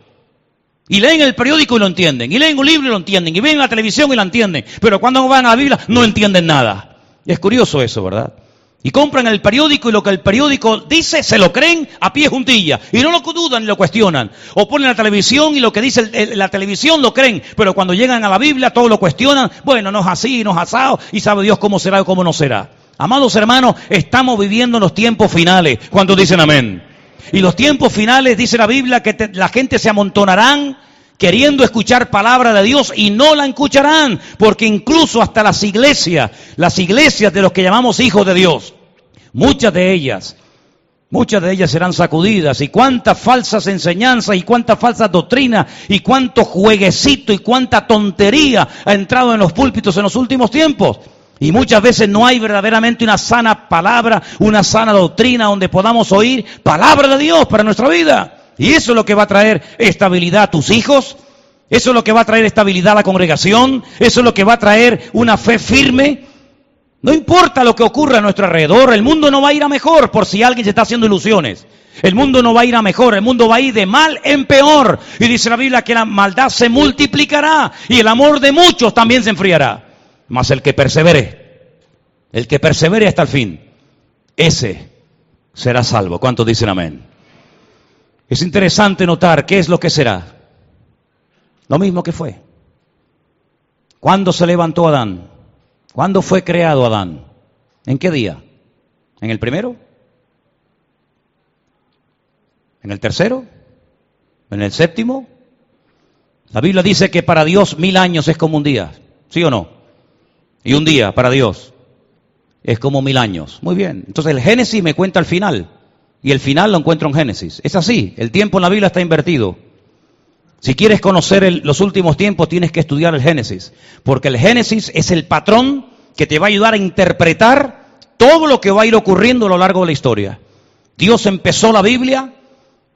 Y leen el periódico y lo entienden, y leen un libro y lo entienden, y ven la televisión y la entienden, pero cuando van a la Biblia no entienden nada. Es curioso eso, ¿verdad? Y compran el periódico y lo que el periódico dice se lo creen a pie juntilla. Y no lo dudan ni lo cuestionan. O ponen la televisión y lo que dice la televisión lo creen. Pero cuando llegan a la Biblia todo lo cuestionan. Bueno, no es así, no es asado. Y sabe Dios cómo será o cómo no será. Amados hermanos, estamos viviendo los tiempos finales. cuando dicen amén? Y los tiempos finales, dice la Biblia, que la gente se amontonarán queriendo escuchar palabra de Dios y no la escucharán, porque incluso hasta las iglesias, las iglesias de los que llamamos hijos de Dios, muchas de ellas, muchas de ellas serán sacudidas y cuántas falsas enseñanzas y cuántas falsas doctrinas y cuánto jueguecito y cuánta tontería ha entrado en los púlpitos en los últimos tiempos. Y muchas veces no hay verdaderamente una sana palabra, una sana doctrina donde podamos oír palabra de Dios para nuestra vida. Y eso es lo que va a traer estabilidad a tus hijos. Eso es lo que va a traer estabilidad a la congregación. Eso es lo que va a traer una fe firme. No importa lo que ocurra a nuestro alrededor, el mundo no va a ir a mejor por si alguien se está haciendo ilusiones. El mundo no va a ir a mejor, el mundo va a ir de mal en peor. Y dice la Biblia que la maldad se multiplicará y el amor de muchos también se enfriará. Mas el que persevere, el que persevere hasta el fin, ese será salvo. ¿Cuántos dicen amén? Es interesante notar qué es lo que será. Lo mismo que fue. ¿Cuándo se levantó Adán? ¿Cuándo fue creado Adán? ¿En qué día? ¿En el primero? ¿En el tercero? ¿En el séptimo? La Biblia dice que para Dios mil años es como un día, ¿sí o no? Y un día para Dios es como mil años. Muy bien. Entonces el Génesis me cuenta el final. Y el final lo encuentro en Génesis. Es así. El tiempo en la Biblia está invertido. Si quieres conocer el- los últimos tiempos, tienes que estudiar el Génesis. Porque el Génesis es el patrón que te va a ayudar a interpretar todo lo que va a ir ocurriendo a lo largo de la historia. Dios empezó la Biblia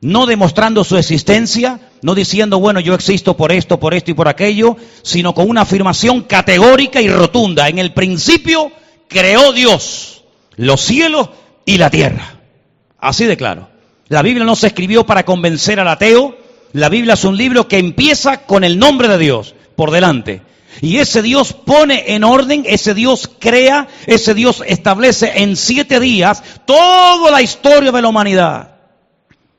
no demostrando su existencia, no diciendo, bueno, yo existo por esto, por esto y por aquello, sino con una afirmación categórica y rotunda. En el principio creó Dios los cielos y la tierra. Así de claro. La Biblia no se escribió para convencer al ateo. La Biblia es un libro que empieza con el nombre de Dios por delante. Y ese Dios pone en orden, ese Dios crea, ese Dios establece en siete días toda la historia de la humanidad.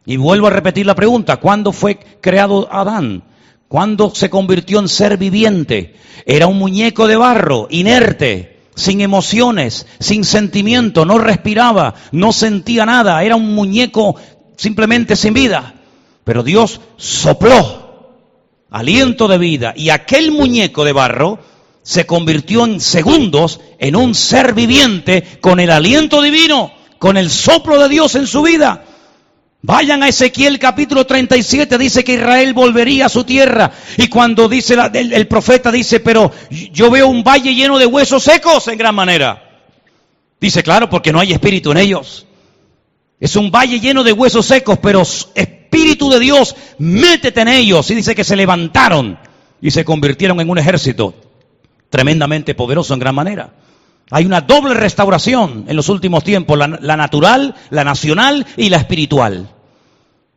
Y vuelvo a repetir la pregunta, ¿cuándo fue creado Adán? ¿Cuándo se convirtió en ser viviente? Era un muñeco de barro, inerte, sin emociones, sin sentimiento, no respiraba, no sentía nada, era un muñeco simplemente sin vida. Pero Dios sopló aliento de vida y aquel muñeco de barro se convirtió en segundos en un ser viviente con el aliento divino, con el soplo de Dios en su vida. Vayan a Ezequiel capítulo 37, dice que Israel volvería a su tierra. Y cuando dice la- el, profeta dice, pero yo veo un valle lleno de huesos secos en gran manera. Dice, claro, porque no hay espíritu en ellos. Es un valle lleno de huesos secos, pero espíritu de Dios, métete en ellos. Y dice que se levantaron y se convirtieron en un ejército tremendamente poderoso en gran manera. Hay una doble restauración en los últimos tiempos, la, natural, la nacional y la espiritual.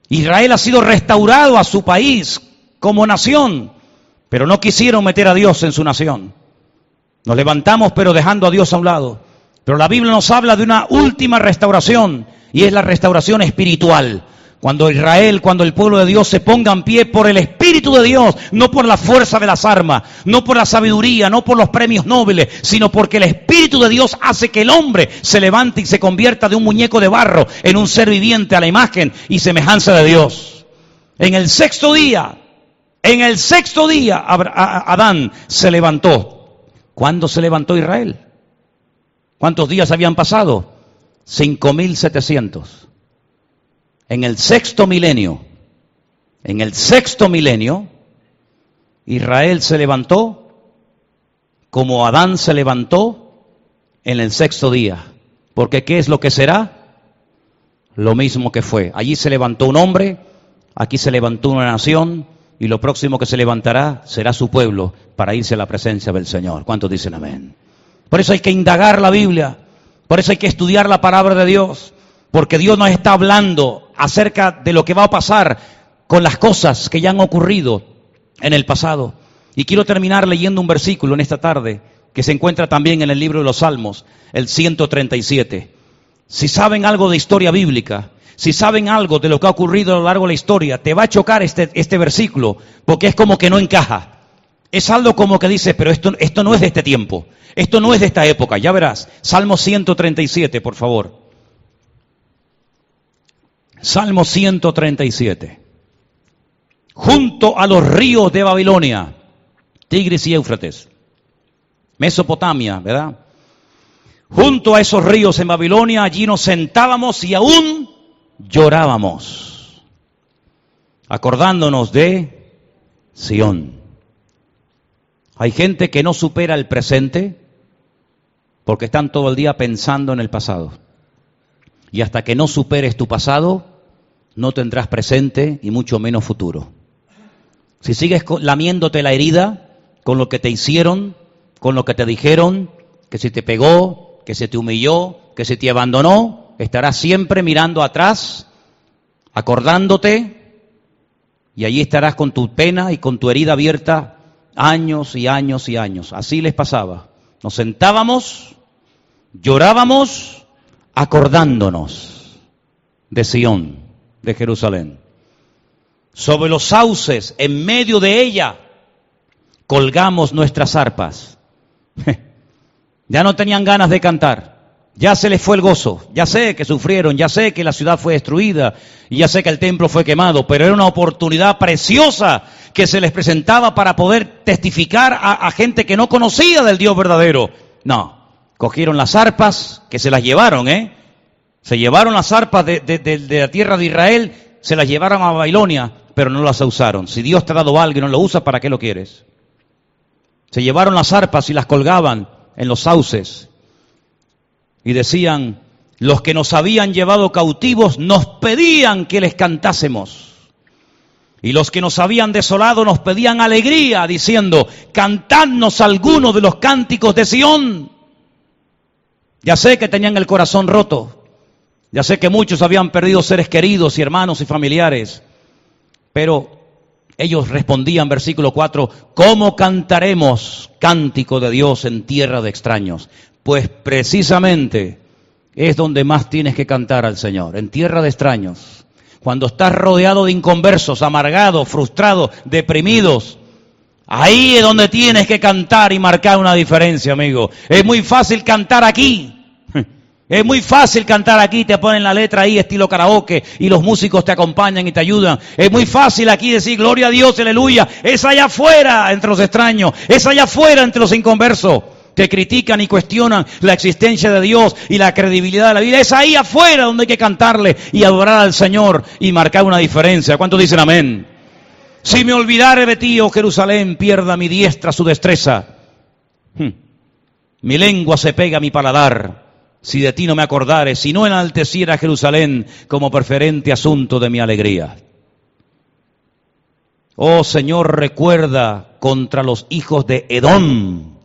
Israel ha sido restaurado a su país como nación, pero no quisieron meter a Dios en su nación. Nos levantamos pero dejando a Dios a un lado. Pero la Biblia nos habla de una última restauración y es la restauración espiritual. Cuando Israel, cuando el pueblo de Dios se ponga en pie por el Espíritu de Dios, no por la fuerza de las armas, no por la sabiduría, no por los premios nobles, sino porque el Espíritu de Dios hace que el hombre se levante y se convierta de un muñeco de barro en un ser viviente a la imagen y semejanza de Dios. En el sexto día, en el sexto día, Adán se levantó. ¿Cuándo se levantó Israel? ¿Cuántos días habían pasado? 5700. En el sexto milenio, en el sexto milenio, Israel se levantó como Adán se levantó en el sexto día. Porque ¿qué es lo que será? Lo mismo que fue. Allí se levantó un hombre, aquí se levantó una nación, y lo próximo que se levantará será su pueblo para irse a la presencia del Señor. ¿Cuántos dicen amén? Por eso hay que indagar la Biblia, por eso hay que estudiar la palabra de Dios, porque Dios nos está hablando acerca de lo que va a pasar con las cosas que ya han ocurrido en el pasado. Y quiero terminar leyendo un versículo en esta tarde que se encuentra también en el libro de los Salmos, el 137. Si saben algo de historia bíblica, si saben algo de lo que ha ocurrido a lo largo de la historia, te va a chocar este, este versículo, porque es como que no encaja. Es algo como que dice, pero esto, esto no es de este tiempo, esto no es de esta época, ya verás. Salmo 137, por favor. Salmo 137. Junto a los ríos de Babilonia, Tigris y Éufrates, Mesopotamia, ¿verdad? Junto a esos ríos en Babilonia, allí nos sentábamos y aún llorábamos, acordándonos de Sión. Hay gente que no supera el presente porque están todo el día pensando en el pasado. Y hasta que no superes tu pasado, no tendrás presente y mucho menos futuro. Si sigues lamiéndote la herida con lo que te hicieron, con lo que te dijeron, que se te pegó, que se te humilló, que se te abandonó, estarás siempre mirando atrás, acordándote, y allí estarás con tu pena y con tu herida abierta años y años y años. Así les pasaba. Nos sentábamos, llorábamos, acordándonos de Sión, de Jerusalén. Sobre los sauces, en medio de ella, colgamos nuestras arpas. ya no tenían ganas de cantar. Ya se les fue el gozo, ya sé que sufrieron, ya sé que la ciudad fue destruida y ya sé que el templo fue quemado, pero era una oportunidad preciosa que se les presentaba para poder testificar a, gente que no conocía del Dios verdadero. No, cogieron las arpas, que se las llevaron, ¿eh? Se llevaron las arpas de, de la tierra de Israel, se las llevaron a Babilonia, pero no las usaron. Si Dios te ha dado algo y no lo usa, ¿para qué lo quieres? Se llevaron las arpas y las colgaban en los sauces y decían, los que nos habían llevado cautivos nos pedían que les cantásemos. Y los que nos habían desolado nos pedían alegría, diciendo, cantadnos alguno de los cánticos de Sión. Ya sé que tenían el corazón roto, ya sé que muchos habían perdido seres queridos y hermanos y familiares, pero ellos respondían, versículo 4, ¿cómo cantaremos cántico de Dios en tierra de extraños? Pues precisamente es donde más tienes que cantar al Señor, en tierra de extraños. Cuando estás rodeado de inconversos, amargados, frustrados, deprimidos, ahí es donde tienes que cantar y marcar una diferencia, amigo. Es muy fácil cantar aquí. Es muy fácil cantar aquí, te ponen la letra ahí, estilo karaoke, y los músicos te acompañan y te ayudan. Es muy fácil aquí decir gloria a Dios, aleluya. Es allá afuera entre los extraños, es allá afuera entre los inconversos que critican y cuestionan la existencia de Dios y la credibilidad de la vida. Es ahí afuera donde hay que cantarle y adorar al Señor y marcar una diferencia. ¿Cuántos dicen amén? Si me olvidare de ti, oh Jerusalén, pierda mi diestra su destreza. Hmm. Mi lengua se pega a mi paladar. Si de ti no me acordare, si no enalteciera Jerusalén como preferente asunto de mi alegría. Oh Señor, recuerda contra los hijos de Edom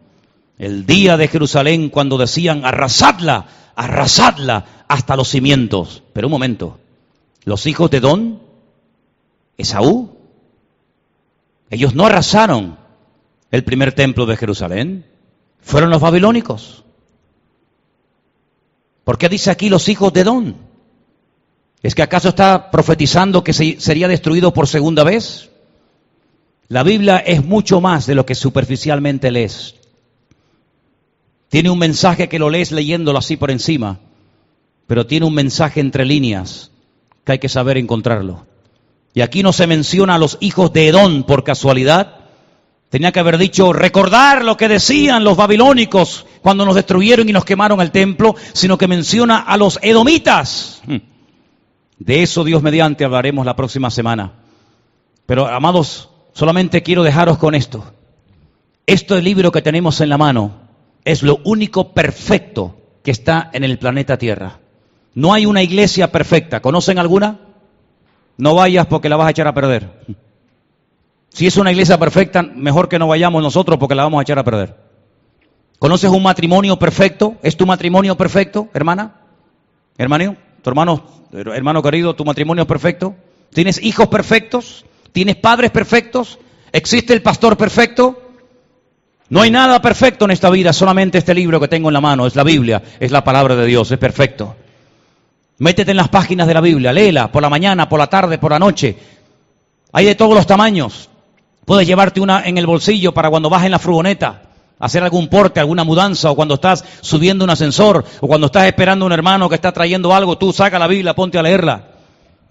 el día de Jerusalén cuando decían arrasadla, arrasadla hasta los cimientos. Pero un momento, los hijos de Don, Esaú, ellos no arrasaron el primer templo de Jerusalén, fueron los babilónicos. ¿Por qué dice aquí los hijos de Don? ¿Es que acaso está profetizando que sería destruido por segunda vez? La Biblia es mucho más de lo que superficialmente lees. Tiene un mensaje que lo lees leyéndolo así por encima, pero tiene un mensaje entre líneas que hay que saber encontrarlo. Y aquí no se menciona a los hijos de Edón por casualidad. Tenía que haber dicho, recordar lo que decían los babilónicos cuando nos destruyeron y nos quemaron el templo, sino que menciona a los edomitas. Hmm. De eso Dios mediante hablaremos la próxima semana. Pero amados, solamente quiero dejaros con esto. Este libro que tenemos en la mano es lo único perfecto que está en el planeta Tierra. No hay una iglesia perfecta. ¿Conocen alguna? No vayas porque la vas a echar a perder. Si es una iglesia perfecta, mejor que no vayamos nosotros porque la vamos a echar a perder. ¿Conoces un matrimonio perfecto? ¿Es tu matrimonio perfecto, hermana? Hermano, tu hermano, hermano querido, tu matrimonio es perfecto. ¿Tienes hijos perfectos? ¿Tienes padres perfectos? ¿Existe el pastor perfecto? No hay nada perfecto en esta vida, solamente este libro que tengo en la mano, es la Biblia, es la palabra de Dios, es perfecto. Métete en las páginas de la Biblia, léela por la mañana, por la tarde, por la noche. Hay de todos los tamaños. Puedes llevarte una en el bolsillo para cuando vas en la furgoneta, hacer algún porte, alguna mudanza, o cuando estás subiendo un ascensor, o cuando estás esperando a un hermano que está trayendo algo, tú saca la Biblia, ponte a leerla.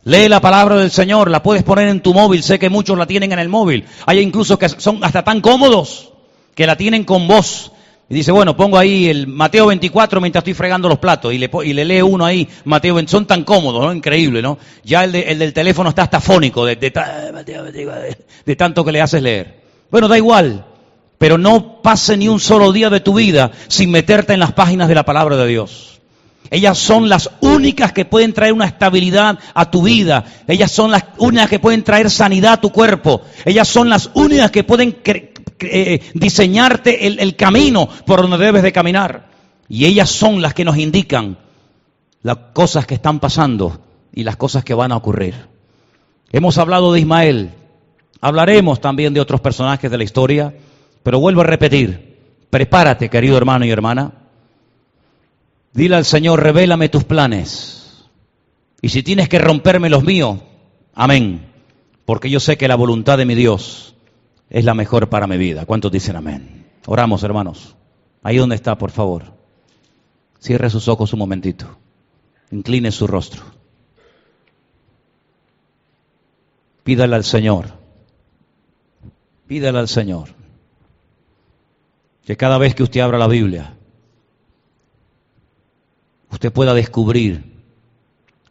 Lee la palabra del Señor, la puedes poner en tu móvil, sé que muchos la tienen en el móvil. Hay incluso que son hasta tan cómodos que la tienen con voz. Y dice, bueno, pongo ahí el Mateo 24 mientras estoy fregando los platos y le, y le lee uno ahí, Mateo 20, son tan cómodos, ¿no? Increíble, ¿no? Ya el, el del teléfono está hasta fónico de, de tanto que le haces leer. Bueno, da igual, pero no pase ni un solo día de tu vida sin meterte en las páginas de la palabra de Dios. Ellas son las únicas que pueden traer una estabilidad a tu vida. Ellas son las únicas que pueden traer sanidad a tu cuerpo. Ellas son las únicas que pueden eh, diseñarte el, el camino por donde debes de caminar. Y ellas son las que nos indican las cosas que están pasando y las cosas que van a ocurrir. Hemos hablado de Ismael. Hablaremos también de otros personajes de la historia. Pero vuelvo a repetir. Prepárate, querido hermano y hermana Dile al Señor, revélame tus planes. Y si tienes que romperme los míos, amén. Porque yo sé que la voluntad de mi Dios es la mejor para mi vida. ¿Cuántos dicen amén? Oramos, hermanos. Ahí donde está, por favor. Cierre sus ojos un momentito. Incline su rostro. Pídale al Señor. Pídale al Señor. Que cada vez que usted abra la Biblia, usted pueda descubrir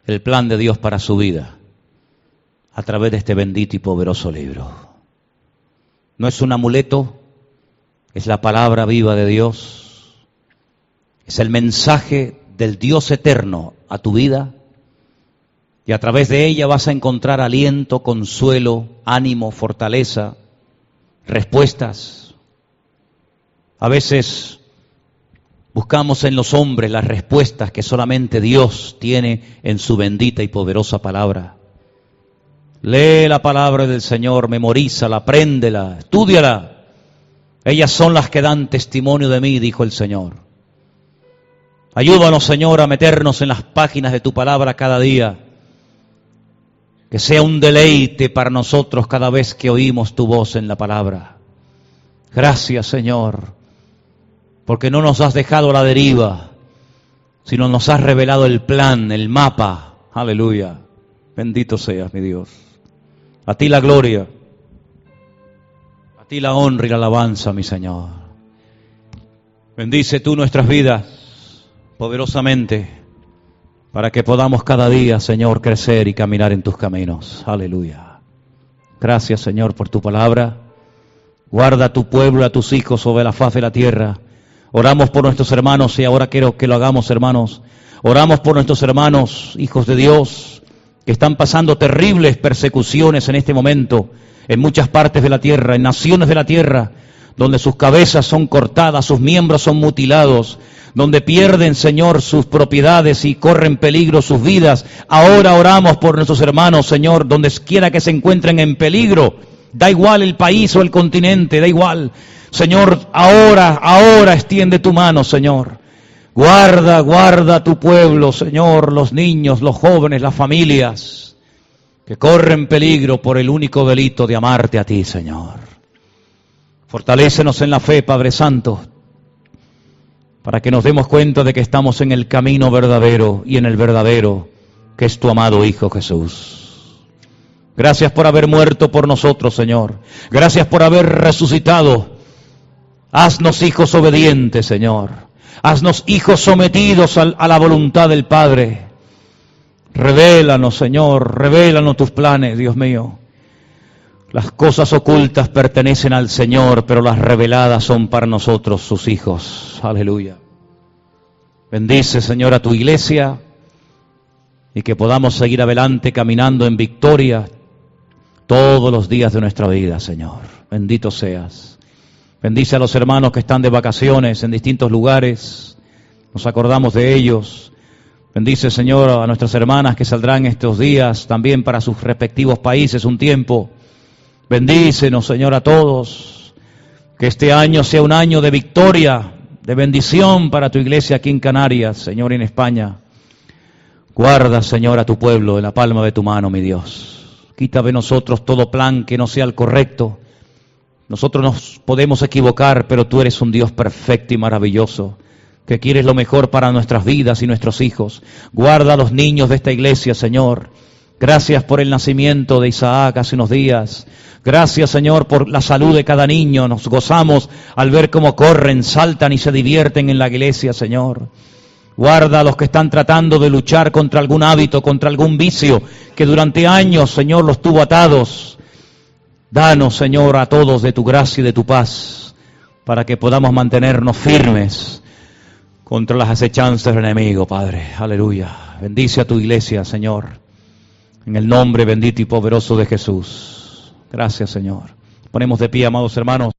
el plan de Dios para su vida a través de este bendito y poderoso libro. No es un amuleto, es la palabra viva de Dios, es el mensaje del Dios eterno a tu vida y a través de ella vas a encontrar aliento, consuelo, ánimo, fortaleza, respuestas. A veces Buscamos en los hombres las respuestas que solamente Dios tiene en su bendita y poderosa palabra. Lee la palabra del Señor, memorízala, apréndela, estudiala. Ellas son las que dan testimonio de mí, dijo el Señor. Ayúdanos, Señor, a meternos en las páginas de tu palabra cada día. Que sea un deleite para nosotros cada vez que oímos tu voz en la palabra. Gracias, Señor porque no nos has dejado a la deriva, sino nos has revelado el plan, el mapa. Aleluya. Bendito seas, mi Dios. A ti la gloria, a ti la honra y la alabanza, mi Señor. Bendice tú nuestras vidas poderosamente para que podamos cada día, Señor, crecer y caminar en tus caminos. Aleluya. Gracias, Señor, por tu palabra. Guarda a tu pueblo, a tus hijos sobre la faz de la tierra Oramos por nuestros hermanos y ahora quiero que lo hagamos, hermanos. Oramos por nuestros hermanos, hijos de Dios, que están pasando terribles persecuciones en este momento en muchas partes de la tierra, en naciones de la tierra, donde sus cabezas son cortadas, sus miembros son mutilados, donde pierden, Señor, sus propiedades y corren peligro sus vidas. Ahora oramos por nuestros hermanos, Señor, donde quiera que se encuentren en peligro. Da igual el país o el continente, da igual. Señor, ahora, ahora extiende tu mano, Señor. Guarda, guarda tu pueblo, Señor, los niños, los jóvenes, las familias, que corren peligro por el único delito de amarte a ti, Señor. Fortalécenos en la fe, Padre Santo, para que nos demos cuenta de que estamos en el camino verdadero y en el verdadero, que es tu amado Hijo Jesús. Gracias por haber muerto por nosotros, Señor. Gracias por haber resucitado Haznos hijos obedientes, Señor. Haznos hijos sometidos a la voluntad del Padre. Revélanos, Señor, revélanos tus planes, Dios mío. Las cosas ocultas pertenecen al Señor, pero las reveladas son para nosotros, sus hijos. Aleluya. Bendice, Señor, a tu iglesia y que podamos seguir adelante caminando en victoria todos los días de nuestra vida, Señor. Bendito seas. Bendice a los hermanos que están de vacaciones en distintos lugares. Nos acordamos de ellos. Bendice, Señor, a nuestras hermanas que saldrán estos días también para sus respectivos países un tiempo. Bendícenos, Señor, a todos. Que este año sea un año de victoria, de bendición para tu iglesia aquí en Canarias, Señor, en España. Guarda, Señor, a tu pueblo en la palma de tu mano, mi Dios. Quita de nosotros todo plan que no sea el correcto nosotros nos podemos equivocar, pero tú eres un Dios perfecto y maravilloso, que quieres lo mejor para nuestras vidas y nuestros hijos. Guarda a los niños de esta iglesia, Señor, Gracias por el nacimiento de Isaac hace unos días. Gracias, Señor, por la salud de cada niño. Nos gozamos al ver cómo corren, saltan y se divierten en la iglesia, Señor. Guarda a los que están tratando de luchar contra algún hábito, contra algún vicio que durante años, Señor, los tuvo atados. Danos, Señor, a todos de tu gracia y de tu paz, para que podamos mantenernos firmes contra las acechanzas del enemigo, Padre. Aleluya. Bendice a tu iglesia, Señor. En el nombre bendito y poderoso de Jesús. Gracias, Señor. Ponemos de pie, amados hermanos.